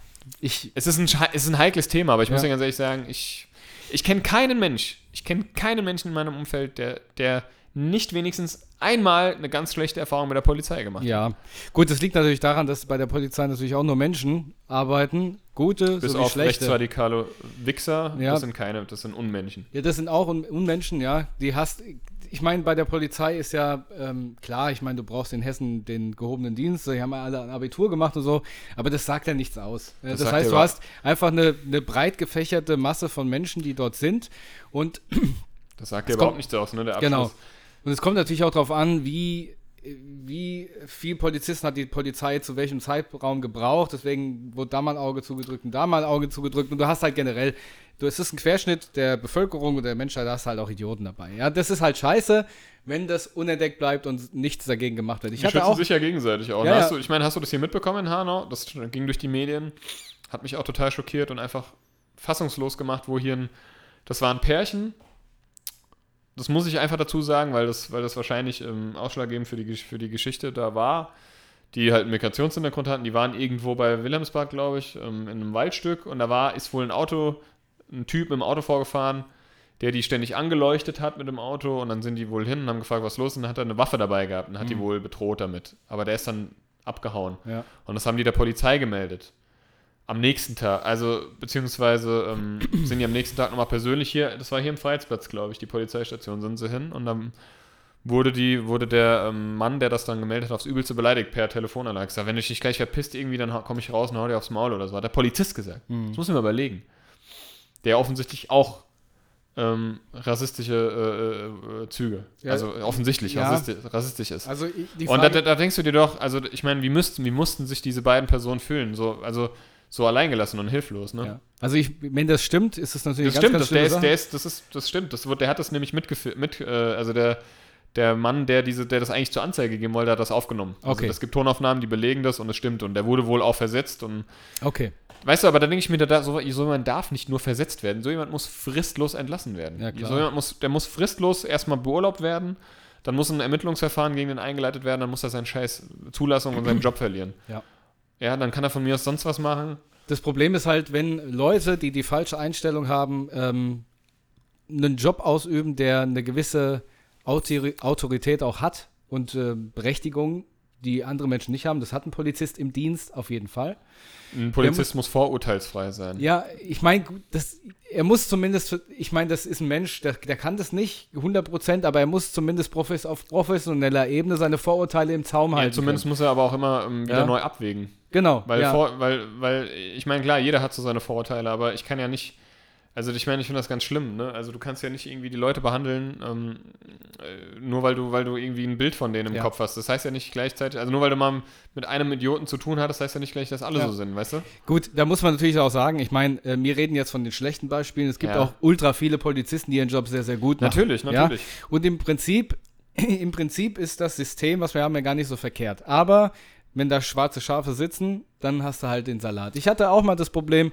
Ich, es ist ein, es ist ein heikles Thema, aber ich muss Ja. ja ganz ehrlich sagen, ich, ich kenne keinen Mensch, ich kenne keinen Menschen in meinem Umfeld, der, der nicht wenigstens einmal eine ganz schlechte Erfahrung mit der Polizei gemacht ja. Gut, das liegt natürlich daran, dass bei der Polizei natürlich auch nur Menschen arbeiten. Gute Bis sowie auf schlechte. rechtsradikale Wichser, Ja. das sind keine, das sind Unmenschen. Ja, das sind auch Un Unmenschen, ja. Die hast. Ich meine, bei der Polizei ist ja ähm, klar, ich meine, du brauchst in Hessen den gehobenen Dienst, die haben ja alle ein Abitur gemacht und so, aber das sagt ja nichts aus. Äh, Das sagt heißt, ja du hast einfach eine, eine breit gefächerte Masse von Menschen, die dort sind und Das sagt ja überhaupt kommt- nichts aus, ne? Der Genau. Und es kommt natürlich auch darauf an, wie, wie viel Polizisten hat die Polizei zu welchem Zeitraum gebraucht. Deswegen wurde da mal ein Auge zugedrückt und da mal ein Auge zugedrückt. Und du hast halt generell, du, es ist ein Querschnitt der Bevölkerung und der Menschheit, da hast halt auch Idioten dabei. Ja, das ist halt scheiße, wenn das unentdeckt bleibt und nichts dagegen gemacht wird. Ich Die hatte schützen auch. sich ja gegenseitig auch. Ja, ne? ja. Du, ich meine, hast du das hier mitbekommen in Hanau? Das ging durch die Medien. Hat mich auch total schockiert und einfach fassungslos gemacht, wo hier ein. Das war ein Pärchen. Das muss ich einfach dazu sagen, weil das, weil das wahrscheinlich ähm, ausschlaggebend für die, für die Geschichte da war. Die halt einen Migrationshintergrund hatten. Die waren irgendwo bei Wilhelmsbad, glaube ich, ähm, in einem Waldstück. Und da war, ist wohl ein Auto, ein Typ im Auto vorgefahren, der die ständig angeleuchtet hat mit dem Auto und dann sind die wohl hin und haben gefragt, was los ist und dann hat er eine Waffe dabei gehabt und hat die wohl bedroht damit. Aber der ist dann abgehauen. Ja. Und das haben die der Polizei gemeldet. Am nächsten Tag, also beziehungsweise ähm, sind die am nächsten Tag nochmal persönlich hier, das war hier im Freiheitsplatz, glaube ich, die Polizeistation, sind sie hin und dann wurde die, wurde der ähm, Mann, der das dann gemeldet hat, aufs Übelste beleidigt per Telefonanlage. Gesagt, wenn du dich gleich verpisst irgendwie, dann komme ich raus und hau dir aufs Maul oder so. Hat der Polizist gesagt. Mhm. Das muss ich mir überlegen. Der offensichtlich auch ähm, rassistische äh, äh, Züge, Ja. also offensichtlich Ja. rassistisch, rassistisch ist. Also Und da, da denkst du dir doch, also ich meine, wie müssten, wie mussten sich diese beiden Personen fühlen? So, also so alleingelassen und hilflos, ne? ja. also ich, wenn das stimmt, ist das natürlich Das eine stimmt, ganz, das, ganz der, ist, der ist, das ist, das stimmt. Das wird, der hat das nämlich mitgeführt, mit, äh, also der, der Mann, der diese, der das eigentlich zur Anzeige geben wollte, hat das aufgenommen. Also Okay. es gibt Tonaufnahmen, die belegen das und es stimmt. Und der wurde wohl auch versetzt und Okay, Weißt du, aber da denke ich mir, da, so, so jemand darf nicht nur versetzt werden, so jemand muss fristlos entlassen werden. Ja, klar. So jemand muss, der muss fristlos erstmal beurlaubt werden, dann muss ein Ermittlungsverfahren gegen den eingeleitet werden, dann muss er seinen Scheiß Zulassung und seinen Job verlieren. ja. Ja, dann kann er von mir aus sonst was machen. Das Problem ist halt, wenn Leute, die die falsche Einstellung haben, ähm, einen Job ausüben, der eine gewisse Autori Autorität auch hat und äh, Berechtigung, die andere Menschen nicht haben. Das hat ein Polizist im Dienst auf jeden Fall. Ein Polizist muss vorurteilsfrei sein. Ja, ich meine, das, er muss zumindest, ich meine, das ist ein Mensch, der, der kann das nicht 100%, aber er muss zumindest profes auf professioneller Ebene seine Vorurteile im Zaum Ja, halten. zumindest muss er aber auch immer ähm, wieder Ja. neu abwägen. können. Genau. Weil, ja. vor, weil, weil, ich meine, klar, jeder hat so seine Vorurteile, aber ich kann ja nicht, also ich meine, ich finde das ganz schlimm, ne? Also du kannst ja nicht irgendwie die Leute behandeln, ähm, äh, nur weil du, weil du irgendwie ein Bild von denen im Ja. Kopf hast. Das heißt ja nicht gleichzeitig, also nur weil du mal mit einem Idioten zu tun hattest, heißt ja nicht gleich, dass alle Ja. so sind, weißt du? Gut, da muss man natürlich auch sagen, ich meine, äh, wir reden jetzt von den schlechten Beispielen. Es gibt Ja. auch ultra viele Polizisten, die ihren Job sehr, sehr gut machen. Natürlich, natürlich. Und im Prinzip, im Prinzip ist das System, was wir haben, ja gar nicht so verkehrt. Aber wenn da schwarze Schafe sitzen, dann hast du halt den Salat. Ich hatte auch mal das Problem,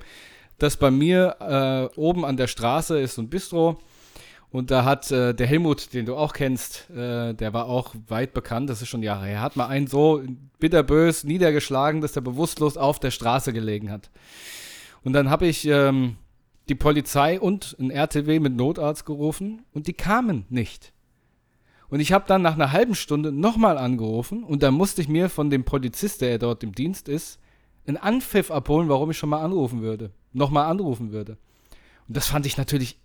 dass bei mir äh, oben an der Straße ist ein Bistro. Und da hat äh, der Helmut, den du auch kennst, äh, der war auch weit bekannt, das ist schon Jahre her, hat mal einen so bitterbös niedergeschlagen, dass der bewusstlos auf der Straße gelegen hat. Und dann habe ich ähm, die Polizei und ein RTW mit Notarzt gerufen und die kamen nicht. Und ich habe dann nach einer halben Stunde nochmal angerufen und dann musste ich mir von dem Polizist, der dort im Dienst ist, einen Anpfiff abholen, warum ich schon mal anrufen würde. Nochmal anrufen würde. Und das fand ich natürlich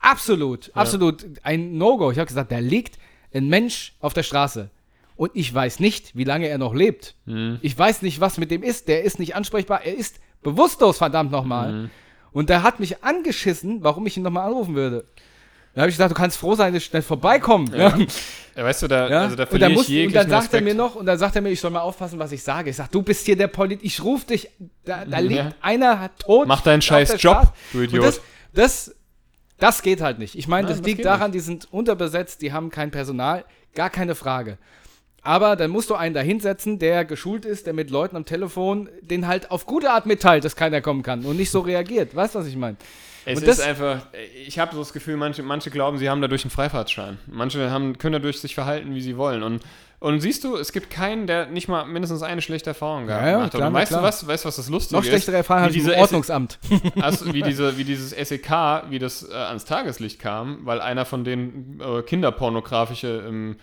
absolut, absolut ein No-Go. Ich habe gesagt, da liegt ein Mensch auf der Straße. Und ich weiß nicht, wie lange er noch lebt. Mhm. Ich weiß nicht, was mit dem ist. Der ist nicht ansprechbar. Er ist bewusstlos, verdammt nochmal. Mhm. Und der hat mich angeschissen, warum ich ihn nochmal anrufen würde. Da habe ich gesagt, du kannst froh sein, dass ich schnell vorbeikommen. Ja. Ja, weißt du, da, Ja? also da und, verliere dann ich muss, und jeglichen dann sagt er Respekt. mir noch, und dann sagt er mir, ich soll mal aufpassen, was ich sage. Ich sag, du bist hier der Polit, ich rufe dich, da, da liegt Ja. einer tot. Mach deinen scheiß Job, du Und Idiot. das, das, das geht halt nicht. Ich meine, das das liegt daran, die sind unterbesetzt, die haben kein Personal, gar keine Frage. Aber dann musst du einen da hinsetzen, der geschult ist, der mit Leuten am Telefon den halt auf gute Art mitteilt, dass keiner kommen kann und nicht so reagiert. Weißt du, was ich meine? Es Und ist einfach, ich habe so das Gefühl, manche, manche glauben, sie haben dadurch einen Freifahrtschein. Manche haben, können dadurch sich verhalten, wie sie wollen. Und, und siehst du, es gibt keinen, der nicht mal mindestens eine schlechte Erfahrung gehabt Ja, ja, hat. Und weißt klar. du was, weißt du, was das Lustige Noch ist? schlechtere Erfahrung Wie im diese Ordnungsamt. Also, wie, diese, wie dieses SEK, wie das äh, ans Tageslicht kam, weil einer von denen äh, kinderpornografische ähm,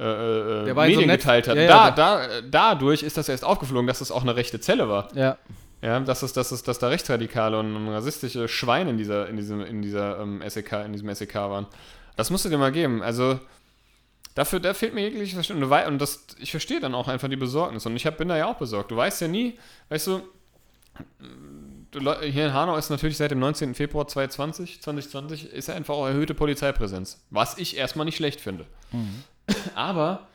äh, äh, so Medien Netz- geteilt hat. Ja, da, da, dadurch ist das erst aufgeflogen, dass das auch eine rechte Zelle war. ja. Ja, dass, es, dass, es, dass da Rechtsradikale und rassistische Schweine in dieser, in diesem, in dieser ähm, SEK, in diesem SEK waren. Das musst du dir mal geben. Also, dafür, da fehlt mir jegliches Verständnis. Und, das, ich verstehe dann auch einfach die Besorgnis. Und ich hab, bin da ja auch besorgt. Du weißt ja nie, weißt du, hier in Hanau ist natürlich seit dem 19. Februar 2020, 2020 ist einfach auch erhöhte Polizeipräsenz. Was ich erstmal nicht schlecht finde. Aber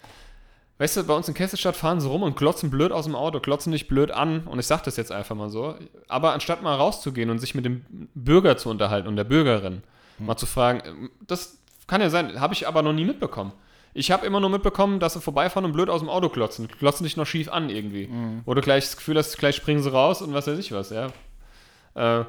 Weißt du, bei uns in Kesselstadt fahren sie rum und glotzen blöd aus dem Auto, glotzen dich blöd an und ich sag das jetzt einfach mal so. Aber anstatt mal rauszugehen und sich mit dem Bürger zu unterhalten und der Bürgerin, mal zu fragen, ähm, das kann ja sein, habe ich aber noch nie mitbekommen. Ich habe immer nur mitbekommen, dass sie vorbeifahren und blöd aus dem Auto glotzen. Glotzen dich noch schief an irgendwie. Wo du gleich das Gefühl hast, gleich springen sie raus und was weiß ich was, ja. Äh, äh,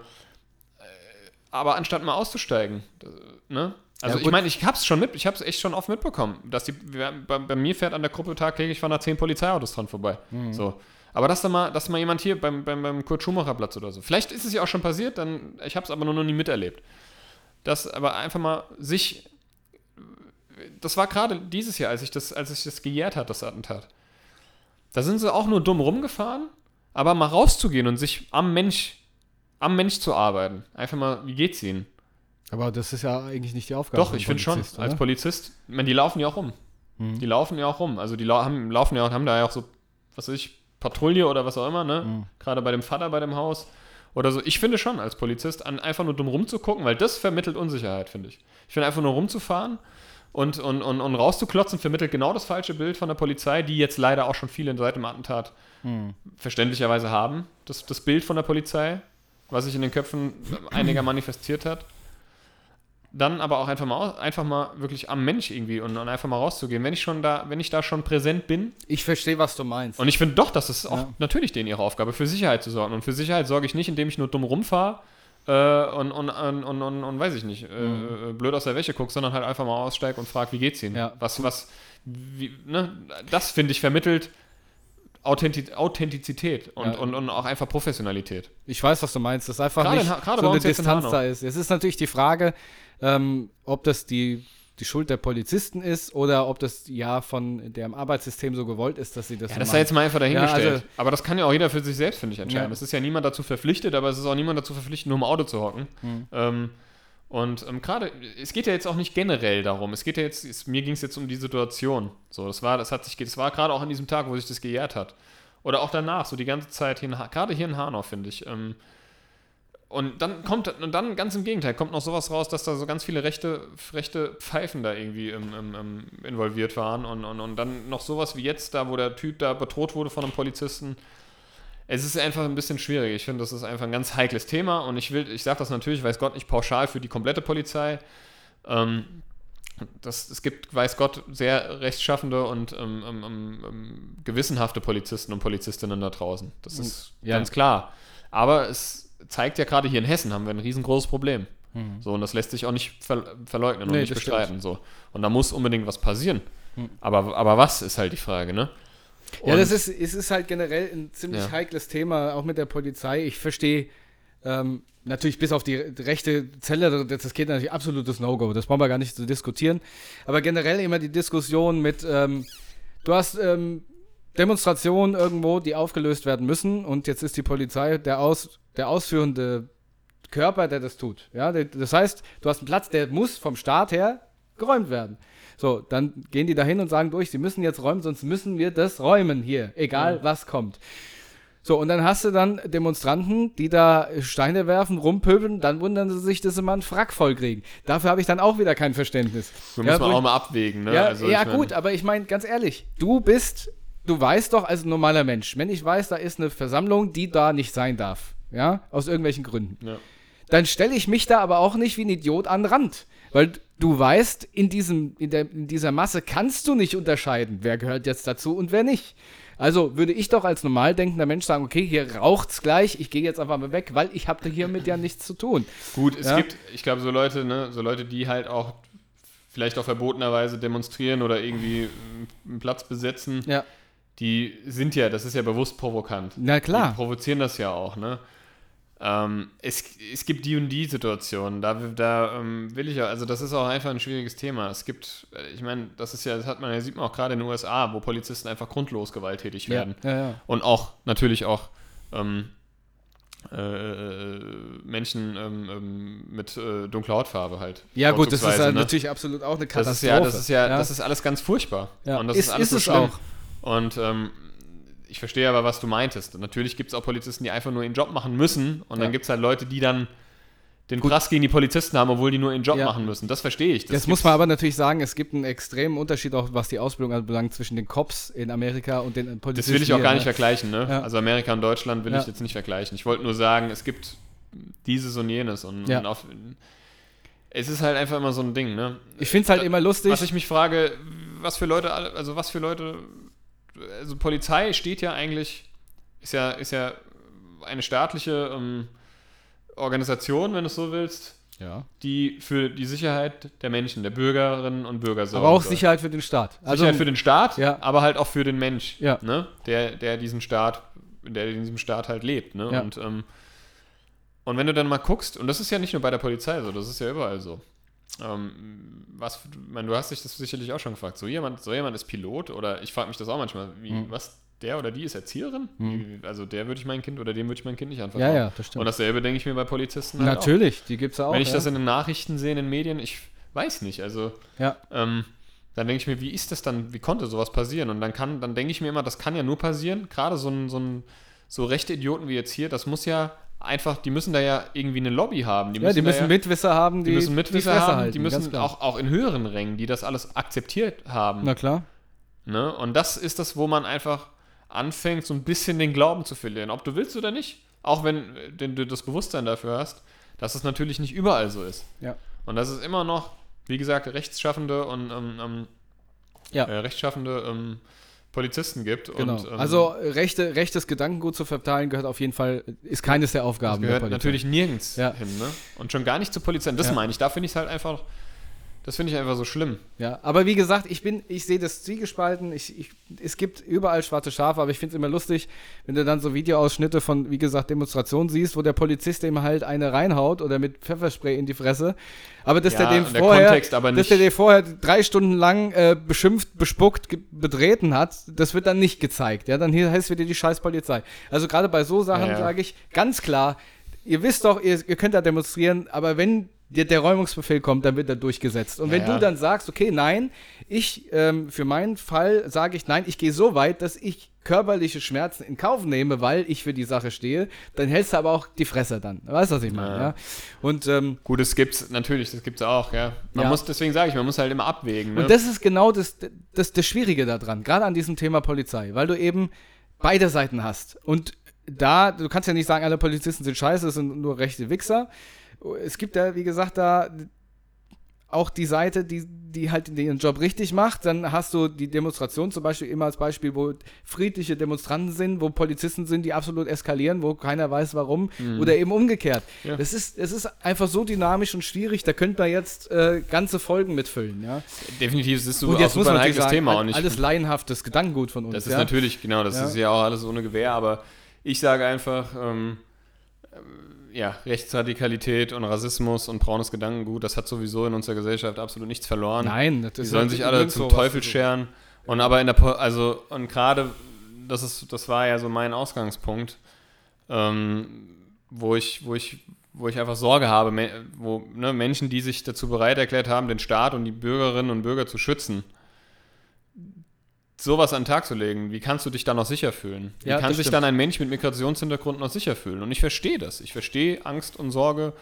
aber anstatt mal auszusteigen, äh, ne? Also Ja, ich meine, ich hab's schon mit, ich hab's echt schon oft mitbekommen, dass die, bei, bei mir fährt an der Gruppe tagtäglich fahren da zehn Polizeiautos dran vorbei. Mhm. So. Aber dass da mal, dass mal jemand hier beim, beim, beim Kurt Schumacher Platz oder so. Vielleicht ist es ja auch schon passiert, dann, ich hab's aber nur noch nie miterlebt. Das aber einfach mal sich, das war gerade dieses Jahr, als ich das, als ich das gejährt hat, das Attentat. Da sind sie auch nur dumm rumgefahren, aber mal rauszugehen und sich am Mensch, am Mensch zu arbeiten. Einfach mal, wie geht's ihnen? Aber das ist ja eigentlich nicht die Aufgabe. Doch, ich finde schon. Polizist, Als oder? Polizist, ich meine, die laufen ja auch rum. Mhm. Die laufen ja auch rum. Also die lau haben, laufen ja und haben da ja auch so, was weiß ich, Patrouille oder was auch immer, ne? Mhm. Gerade bei dem Vater bei dem Haus. Oder so. Ich finde schon als Polizist, an, einfach nur dumm rumzugucken, weil das vermittelt Unsicherheit, finde ich. Ich finde einfach nur rumzufahren und, und, und, und rauszuklotzen, vermittelt genau das falsche Bild von der Polizei, die jetzt leider auch schon viele seit dem Attentat Mhm. verständlicherweise haben. Das, das Bild von der Polizei, was sich in den Köpfen einiger manifestiert hat. Dann aber auch einfach mal, aus- einfach mal wirklich am Mensch irgendwie und, und einfach mal rauszugehen. Wenn ich schon da, wenn ich da schon präsent bin, Ich verstehe, was du meinst. und ich finde doch, das ist auch Ja. natürlich denen ihre Aufgabe, für Sicherheit zu sorgen. Und für Sicherheit sorge ich nicht, indem ich nur dumm rumfahre äh, und, und, und, und, und, und weiß ich nicht, äh, äh, blöd aus der Wäsche gucke, sondern halt einfach mal aussteige und frage, wie geht's Ihnen? Ja. Was, was, wie, ne? Das finde ich vermittelt Authentiz Authentizität und, Ja. und, und auch einfach Professionalität. Ich weiß, was du meinst. Dass einfach Gerade nicht gerade so eine Distanz da ist. Es ist natürlich die Frage, ähm, ob das die, die Schuld der Polizisten ist oder ob das ja von der im Arbeitssystem so gewollt ist, dass sie das Ja, so das sei jetzt mal einfach dahingestellt. Ja, also- aber das kann ja auch jeder für sich selbst, finde ich, entscheiden. Ja. Es ist ja niemand dazu verpflichtet, aber es ist auch niemand dazu verpflichtet, nur im Auto zu hocken. Hm. Ähm, und ähm, gerade, es geht ja jetzt auch nicht generell darum. Es geht ja jetzt, es, mir ging es jetzt um die Situation. So, das war, das hat sich, das war gerade auch an diesem Tag, wo sich das gejährt hat. Oder auch danach, so die ganze Zeit hier, in gerade hier in Hanau, finde ich. Ähm, und dann kommt, und dann ganz im Gegenteil, kommt noch sowas raus, dass da so ganz viele rechte, rechte Pfeifen da irgendwie im, im, im involviert waren und, und, und dann noch sowas wie jetzt da, wo der Typ da bedroht wurde von einem Polizisten. Es ist einfach ein bisschen schwierig. Ich finde, das ist einfach ein ganz heikles Thema und ich will, ich sage das natürlich, weiß Gott, nicht pauschal für die komplette Polizei. Ähm, das, es gibt, weiß Gott, sehr rechtschaffende und ähm, ähm, ähm, ähm, gewissenhafte Polizisten und Polizistinnen da draußen. Das ist Ja. ganz klar. Aber es zeigt ja gerade hier in Hessen haben wir ein riesengroßes Problem. So, und das lässt sich auch nicht ver verleugnen und Nee, nicht stimmt. bestreiten. So. Und da muss unbedingt was passieren. Aber, aber was ist halt die Frage, ne? Ja, Und- das ist, es ist halt generell ein ziemlich Ja. heikles Thema, auch mit der Polizei. Ich verstehe ähm, natürlich bis auf die rechte Zelle, das das geht natürlich absolutes No-Go, das brauchen wir gar nicht zu diskutieren. Aber generell immer die Diskussion mit, ähm, du hast ähm, Demonstrationen irgendwo, die aufgelöst werden müssen und jetzt ist die Polizei der, Aus, der ausführende Körper, der das tut. Ja, das heißt, du hast einen Platz, der muss vom Staat her geräumt werden. So, dann gehen die dahin und sagen durch, sie müssen jetzt räumen, sonst müssen wir das räumen hier, egal ja. was kommt. So, und dann hast du dann Demonstranten, die da Steine werfen, rumpöbeln, dann wundern sie sich, dass sie mal einen Frack vollkriegen. Dafür habe ich dann auch wieder kein Verständnis. So ja, muss man auch mal abwägen, ne? Ja, also, ja gut, aber ich meine, ganz ehrlich, du bist, du weißt doch als normaler Mensch, wenn ich weiß, da ist eine Versammlung, die da nicht sein darf, ja, aus irgendwelchen Gründen, ja. dann stelle ich mich da aber auch nicht wie ein Idiot an den Rand. Weil du weißt, in, diesem, in, der, in dieser Masse kannst du nicht unterscheiden, wer gehört jetzt dazu und wer nicht. Also würde ich doch als normal denkender Mensch sagen, okay, hier raucht's gleich, ich gehe jetzt einfach mal weg, weil ich habe hiermit ja nichts zu tun. Gut, es ja? gibt, ich glaube, so Leute, ne, so Leute, die halt auch vielleicht auch verbotenerweise demonstrieren oder irgendwie einen Platz besetzen, ja. Die sind ja, das ist ja bewusst provokant. Na klar. Die provozieren das ja auch, ne? Ähm, es, es gibt die und die Situationen, da, da ähm, will ich ja, also das ist auch einfach ein schwieriges Thema. Es gibt, äh, ich meine, das ist ja, das hat man ja, sieht man auch gerade in den USA, wo Polizisten einfach grundlos gewalttätig werden. Ja, ja, ja. Und auch, natürlich auch ähm, äh, Menschen ähm, ähm, mit äh, dunkler Hautfarbe halt. Ja, gut, das ist halt ne? natürlich absolut auch eine Katastrophe. Das ist ja, das ist ja, das ist alles ganz furchtbar. Ja. Und das ist, ist alles ist es auch. Und ähm, ich verstehe aber, was du meintest. Natürlich gibt es auch Polizisten, die einfach nur ihren Job machen müssen. Und ja. dann gibt es halt Leute, die dann den Gut. Prass gegen die Polizisten haben, obwohl die nur ihren Job ja. machen müssen. Das verstehe ich. Das Jetzt muss man aber natürlich sagen, es gibt einen extremen Unterschied auch, was die Ausbildung anbelangt, zwischen den Cops in Amerika und den Polizisten. Das will ich auch gar nicht ne? vergleichen. Ne? Ja. Also Amerika und Deutschland will ich jetzt nicht vergleichen. Ich wollte nur sagen, es gibt dieses und jenes. Und, und auf, es ist halt einfach immer so ein Ding. Ne? Ich finde es halt immer lustig. Was ich mich frage, was für Leute, also was für Leute, also Polizei steht ja eigentlich ist ja, ist ja eine staatliche ähm, Organisation, wenn du es so willst, ja. die für die Sicherheit der Menschen, der Bürgerinnen und Bürger sorgt. Aber auch soll. Sicherheit für den Staat. Also, Sicherheit für den Staat, ja. aber halt auch für den Mensch, ja. ne? der, der diesen Staat, der in diesem Staat halt lebt. Ne? Und, ähm, und wenn du dann mal guckst, und das ist ja nicht nur bei der Polizei so, das ist ja überall so. Ähm, was, man, du hast dich das sicherlich auch schon gefragt. So jemand, so jemand ist Pilot oder ich frage mich das auch manchmal, wie, mhm. was der oder die ist Erzieherin. Hm. Also der würde ich mein Kind oder dem würde ich mein Kind nicht anvertrauen. Ja, ja, das stimmt. Und dasselbe denke ich mir bei Polizisten. Halt Natürlich, auch. die gibt es auch. Wenn ich ja. das in den Nachrichten sehe, in den Medien, ich weiß nicht. Also ja. ähm, dann denke ich mir, wie ist das dann, wie konnte sowas passieren? Und dann kann, dann denke ich mir immer, das kann ja nur passieren. Gerade so ein, so ein so rechte Idioten wie jetzt hier, das muss ja einfach, die müssen da ja irgendwie eine Lobby haben. Die müssen ja, die müssen ja, Mitwisser haben, die, die müssen Mitwisser die haben, halten, die müssen auch, auch in höheren Rängen, die das alles akzeptiert haben. Na klar. Ne? Und das ist das, wo man einfach anfängt, so ein bisschen den Glauben zu verlieren. Ob du willst oder nicht. Auch wenn, du das Bewusstsein dafür hast, dass es natürlich nicht überall so ist. Ja. Und dass es immer noch, wie gesagt, rechtschaffende und ähm, ähm, ja. äh, rechtschaffende ähm, Polizisten gibt. Genau. Und, ähm, also rechte, rechtes Gedankengut zu verteilen gehört auf jeden Fall, ist keines der Aufgaben. Das gehört natürlich nirgends ja. hin. Ne? Und schon gar nicht zu Polizei. Das ja. meine ich. Da finde ich es halt einfach das finde ich einfach so schlimm. Ja, aber wie gesagt, ich bin, ich sehe das zwiegespalten. Ich, ich, es gibt überall schwarze Schafe, aber ich finde es immer lustig, wenn du dann so Videoausschnitte von, wie gesagt, Demonstrationen siehst, wo der Polizist dem halt eine reinhaut oder mit Pfefferspray in die Fresse. Aber dass ja, der den vorher, Kontext aber dass der den vorher drei Stunden lang äh, beschimpft, bespuckt, betreten hat, das wird dann nicht gezeigt. Ja, dann hier heißt wieder die scheiß Polizei. Also gerade bei so Sachen ja, ja. sage ich ganz klar, ihr wisst doch, ihr, ihr könnt da demonstrieren, aber wenn der, der Räumungsbefehl kommt, dann wird er durchgesetzt. Und wenn ja, du dann sagst, okay, nein, ich, ähm, für meinen Fall sage ich, nein, ich gehe so weit, dass ich körperliche Schmerzen in Kauf nehme, weil ich für die Sache stehe, dann hältst du aber auch die Fresse dann. Weißt du, was ich meine? Ja. ja? Und, ähm, Gut, es gibt's, natürlich, das gibt's auch, ja. Man ja. muss, deswegen sage ich, man muss halt immer abwägen. Ne? Und das ist genau das, das, das Schwierige daran, gerade an diesem Thema Polizei, weil du eben beide Seiten hast. Und da, du kannst ja nicht sagen, alle Polizisten sind scheiße, es sind nur rechte Wichser es gibt ja, wie gesagt, da auch die Seite, die, die halt ihren Job richtig macht. Dann hast du die Demonstration zum Beispiel immer als Beispiel, wo friedliche Demonstranten sind, wo Polizisten sind, die absolut eskalieren, wo keiner weiß warum. Mhm. Oder eben umgekehrt. Ja. Das, ist, das ist einfach so dynamisch und schwierig, da könnte man jetzt äh, ganze Folgen mitfüllen. Ja? Definitiv, das ist so, auch super ein heikles sagen, Thema. All, alles laienhaftes Gedankengut von uns. Das ist ja? natürlich, genau, das ja. ist ja auch alles ohne Gewehr, aber ich sage einfach, ähm, ja, Rechtsradikalität und Rassismus und braunes Gedankengut, das hat sowieso in unserer Gesellschaft absolut nichts verloren. Nein, das ist Die sollen sich alle zum Teufel scheren. Und aber in der, po also, und gerade, das das war ja so mein Ausgangspunkt, ähm, wo ich, wo ich, wo ich einfach Sorge habe, wo ne, Menschen, die sich dazu bereit erklärt haben, den Staat und die Bürgerinnen und Bürger zu schützen, sowas an den Tag zu legen, wie kannst du dich da noch sicher fühlen? Wie Ja, kann sich stimmt. dann ein Mensch mit Migrationshintergrund noch sicher fühlen? Und ich verstehe das. Ich verstehe Angst und Sorge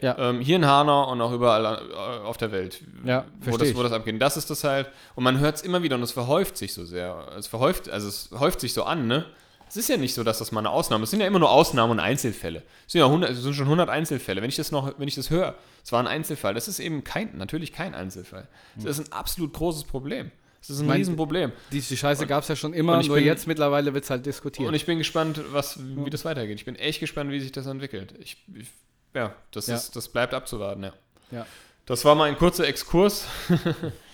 Ja. ähm, hier in Hanau und auch überall äh, auf der Welt, Ja, wo, das, wo das abgeht. Das ist das halt. Und man hört es immer wieder und es verhäuft sich so sehr. Es verhäuft, also es häuft sich so an, ne? Es ist ja nicht so, dass das mal eine Ausnahme ist. Es sind ja immer nur Ausnahmen und Einzelfälle. Es sind ja 100, es sind schon 100 Einzelfälle. Wenn ich das noch, wenn ich das höre, es war ein Einzelfall. Das ist eben kein, natürlich kein Einzelfall. Das ist ein absolut großes Problem. Das ist ein Mein- Riesenproblem. Die, die Scheiße gab es ja schon immer, nur bin- jetzt mittlerweile wird es halt diskutiert. Und ich bin gespannt, was, wie das weitergeht. Ich bin echt gespannt, wie sich das entwickelt. Ich, ich ja, das, Ja. Ist, das bleibt abzuwarten, ja. ja. Das war mal ein kurzer Exkurs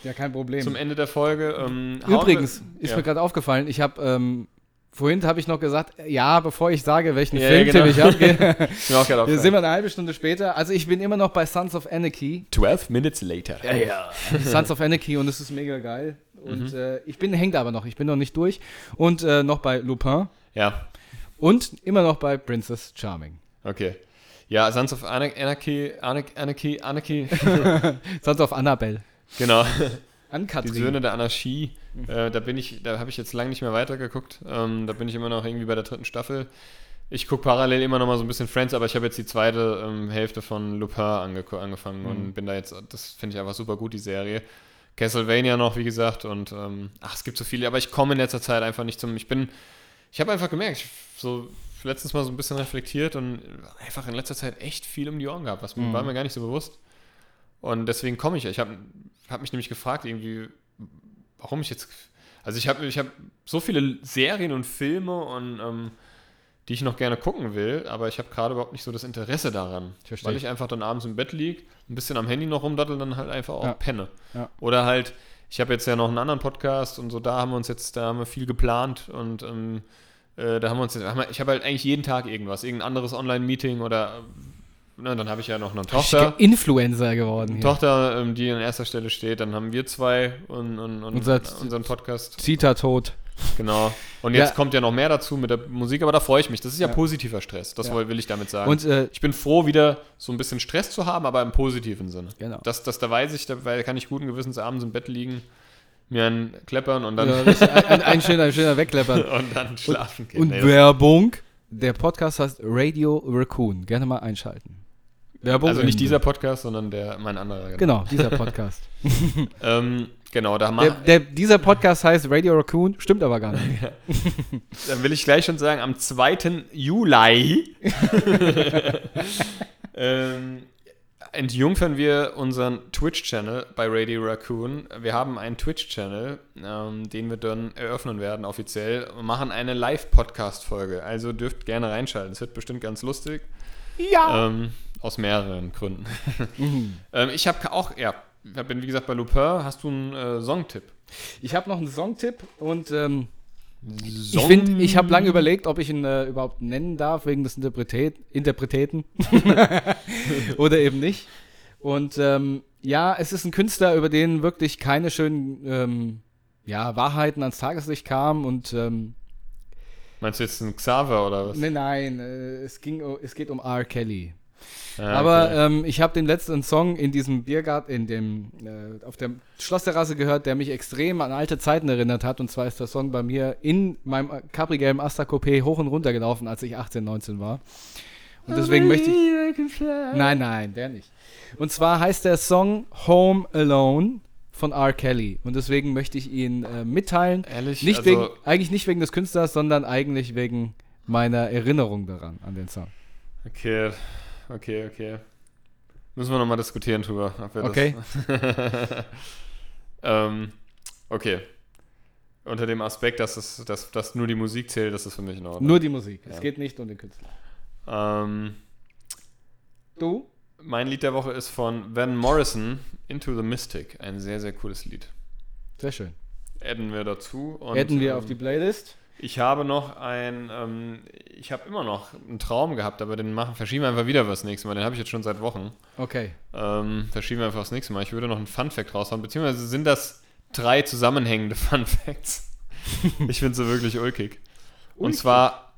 ja, kein Problem. zum Ende der Folge. Ähm, Übrigens ist ja. mir gerade aufgefallen, ich habe ähm, vorhin habe ich noch gesagt, ja, bevor ich sage, welchen Ja, Filmtipp genau. ich auch gerade wir sind wir eine halbe Stunde später. Also ich bin immer noch bei Sons of Anarchy. 12 minutes later. Ja, ja. Sons of Anarchy und es ist mega geil. Und äh, ich bin hängt aber noch, ich bin noch nicht durch. Und äh, noch bei Lupin Ja, und immer noch bei Princess Charming. okay. Ja, Sons of Ana- Anarchy, Anarchy, Anarchy, Anarchy. Sons of Annabelle. genau. An Die Katrin. Söhne der Anarchie. Äh, da bin ich, da habe ich jetzt lange nicht mehr weitergeguckt. Ähm, da bin ich immer noch irgendwie bei der dritten Staffel. Ich gucke parallel immer noch mal so ein bisschen Friends, aber ich habe jetzt die zweite ähm, Hälfte von Lupin ange angefangen und bin da jetzt, das finde ich einfach super gut, die Serie. Castlevania noch, wie gesagt, und ähm, ach, es gibt so viele, aber ich komme in letzter Zeit einfach nicht zum, ich bin, ich habe einfach gemerkt, ich so letztens mal so ein bisschen reflektiert und einfach in letzter Zeit echt viel um die Ohren gehabt, was mir war mir gar nicht so bewusst. Und deswegen komme ich. Ich habe hab mich nämlich gefragt, irgendwie, warum ich jetzt. Also ich habe ich hab so viele Serien und Filme und ähm, die ich noch gerne gucken will, aber ich habe gerade überhaupt nicht so das Interesse daran. Versteh weil ich. ich einfach dann abends im Bett liege, ein bisschen am Handy noch rumdattel dann halt einfach auch Ja. penne. Ja. Oder halt, ich habe jetzt ja noch einen anderen Podcast und so, da haben wir uns jetzt, da haben wir viel geplant und ähm, äh, da haben wir uns, jetzt- ich habe halt eigentlich jeden Tag irgendwas, irgendein anderes Online-Meeting oder, na, dann habe ich ja noch eine Tochter. Richtiger Influencer geworden hier. Tochter, ähm, die an erster Stelle steht, dann haben wir zwei und, und, und Unser- unseren Podcast. Zita tot. Genau. Und jetzt Ja. kommt ja noch mehr dazu mit der Musik, aber da freue ich mich. Das ist ja, Ja. positiver Stress. Das Ja. will ich damit sagen. Und äh, ich bin froh, wieder so ein bisschen Stress zu haben, aber im positiven Sinne. Genau. Das, das, da weiß ich, da kann ich guten Gewissens abends im Bett liegen, mir einen kleppern und dann, ein, ein, ein schöner, ein schöner Wegklepper. und dann schlafen gehen. Und Werbung. Der Podcast heißt Radio Raccoon. Gerne mal einschalten. Werbung. also nicht dieser Podcast, sondern der, mein anderer. Genau, dieser Podcast. Ähm, genau, da mach, der, dieser Podcast heißt Radio Raccoon, stimmt aber gar nicht. Dann will ich gleich schon sagen, am 2. Juli ähm, entjungfern wir unseren Twitch-Channel bei Radio Raccoon. Wir haben einen Twitch-Channel, ähm, den wir dann eröffnen werden offiziell und machen eine Live-Podcast-Folge. Also dürft gerne reinschalten. Es wird bestimmt ganz lustig. Ja. Ähm, aus mehreren Gründen. ähm, ich habe auch, ja, ich bin wie gesagt bei Lupin. Hast du einen äh, Songtipp? Ich habe noch einen Songtipp und ähm, ich Song- finde, ich habe lange überlegt, ob ich ihn äh, überhaupt nennen darf, wegen des Interpretät Interpreteten. Oder eben nicht. Und ähm, ja, es ist ein Künstler, über den wirklich keine schönen ähm, ja, Wahrheiten ans Tageslicht kamen und ähm, Meinst du jetzt einen Xaver oder was? nein, nein, äh, es, ging, es geht um R. Kelly. Ah, Aber okay. ähm, ich habe den letzten Song in diesem Biergarten, in dem, äh, auf der Schlossterrasse gehört, der mich extrem an alte Zeiten erinnert hat. Und zwar ist der Song bei mir in meinem Capri-gelben Asta Coupé hoch und runter gelaufen, als ich 18, 19 war. Und deswegen möchte ich. Nein, nein, der nicht. Und zwar heißt der Song Home Alone von R. Kelly. Und deswegen möchte ich ihn äh, mitteilen. Ehrlich, Nicht also, wegen, eigentlich nicht wegen des Künstlers, sondern eigentlich wegen meiner Erinnerung daran, an den Song. Okay, okay, okay. Müssen wir nochmal diskutieren drüber. Ob wir Okay. Das ähm, okay. Unter dem Aspekt, dass, es, dass, dass nur die Musik zählt, das ist für mich in Ordnung. Nur die Musik. Es Ja. geht nicht um den Künstler. ähm, Du? mein Lied der Woche ist von Van Morrison, Into the Mystic. Ein sehr, sehr cooles Lied. Sehr schön. Adden wir dazu. Und, Hätten wir ähm, auf die Playlist. Ich habe noch ein, ähm, ich habe immer noch einen Traum gehabt, aber den machen, verschieben wir einfach wieder fürs nächste Mal. Den habe ich jetzt schon seit Wochen. Okay. Ähm, verschieben wir einfach aufs nächste Mal. Ich würde noch einen Fun-Fact raushauen, beziehungsweise sind das drei zusammenhängende Fun-Facts. ich finde sie wirklich ulkig. Und zwar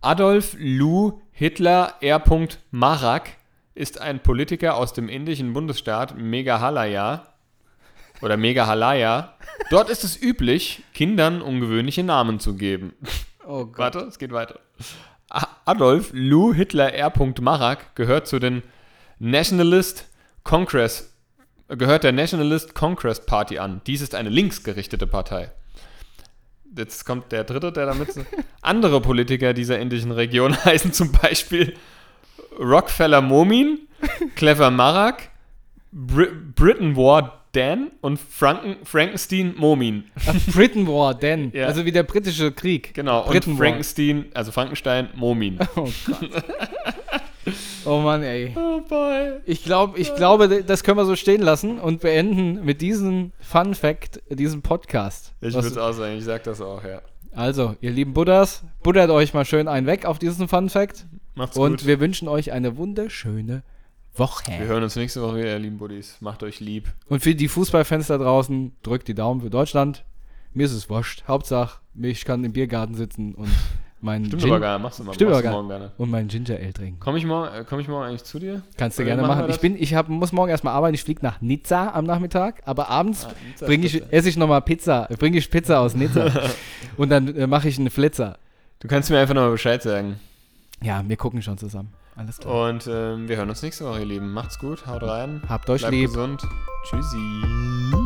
Adolf Lou Hitler R. Marak ist ein Politiker aus dem indischen Bundesstaat Meghalaya oder Meghalaya. Dort ist es üblich, Kindern ungewöhnliche Namen zu geben. Oh Gott. Warte, es geht weiter. Adolf Lou Hitler R. Marak gehört zu den Nationalist Congress, gehört der Nationalist Congress Party an. Dies ist eine linksgerichtete Partei. Jetzt kommt der dritte, der damit. Andere Politiker dieser indischen Region heißen zum Beispiel Rockefeller Momin, Clever Marak, Br Britain War Dan und Franken Frankenstein Momin. Britain War, denn. Ja. Also wie der britische Krieg. Genau, Britain und. Frankenstein, also Frankenstein Momin. Oh Gott. oh Mann, ey. Oh boy. Ich, glaub, ich glaube, das können wir so stehen lassen und beenden mit diesem Fun Fact, diesem Podcast. Ich würde es auch sagen, ich sag das auch, ja. also, ihr lieben Buddhas, buddert euch mal schön einen weg auf diesen Fun Fact. Macht's Und gut. wir wünschen euch eine wunderschöne Woche. Wir hören uns nächste Woche wieder, ihr lieben Buddies. Macht euch lieb. Und für die Fußballfans da draußen, drückt die Daumen für Deutschland. Mir ist es wurscht. Hauptsache, ich kann im Biergarten sitzen und meinen Stimmt Gin- aber gar nicht. Machst du mal. Stimmt aber gar morgen gerne. und meinen Ginger Ale trinken. Komm ich, morgen, äh, komm ich morgen eigentlich zu dir? Kannst du gerne machen machen. Ich, bin, ich hab, muss morgen erstmal arbeiten. Ich fliege nach Nizza am Nachmittag, aber abends Ah, ist ich, esse ich nochmal Pizza. Bringe ich Pizza aus Nizza. und dann äh, mache ich einen Flitzer. Du kannst mir einfach nochmal Bescheid sagen. Ja, wir gucken schon zusammen. Alles klar. Und ähm, wir hören uns nächste Woche, ihr Lieben. Macht's gut, haut rein. Habt euch Bleibt lieb. gesund. Tschüssi.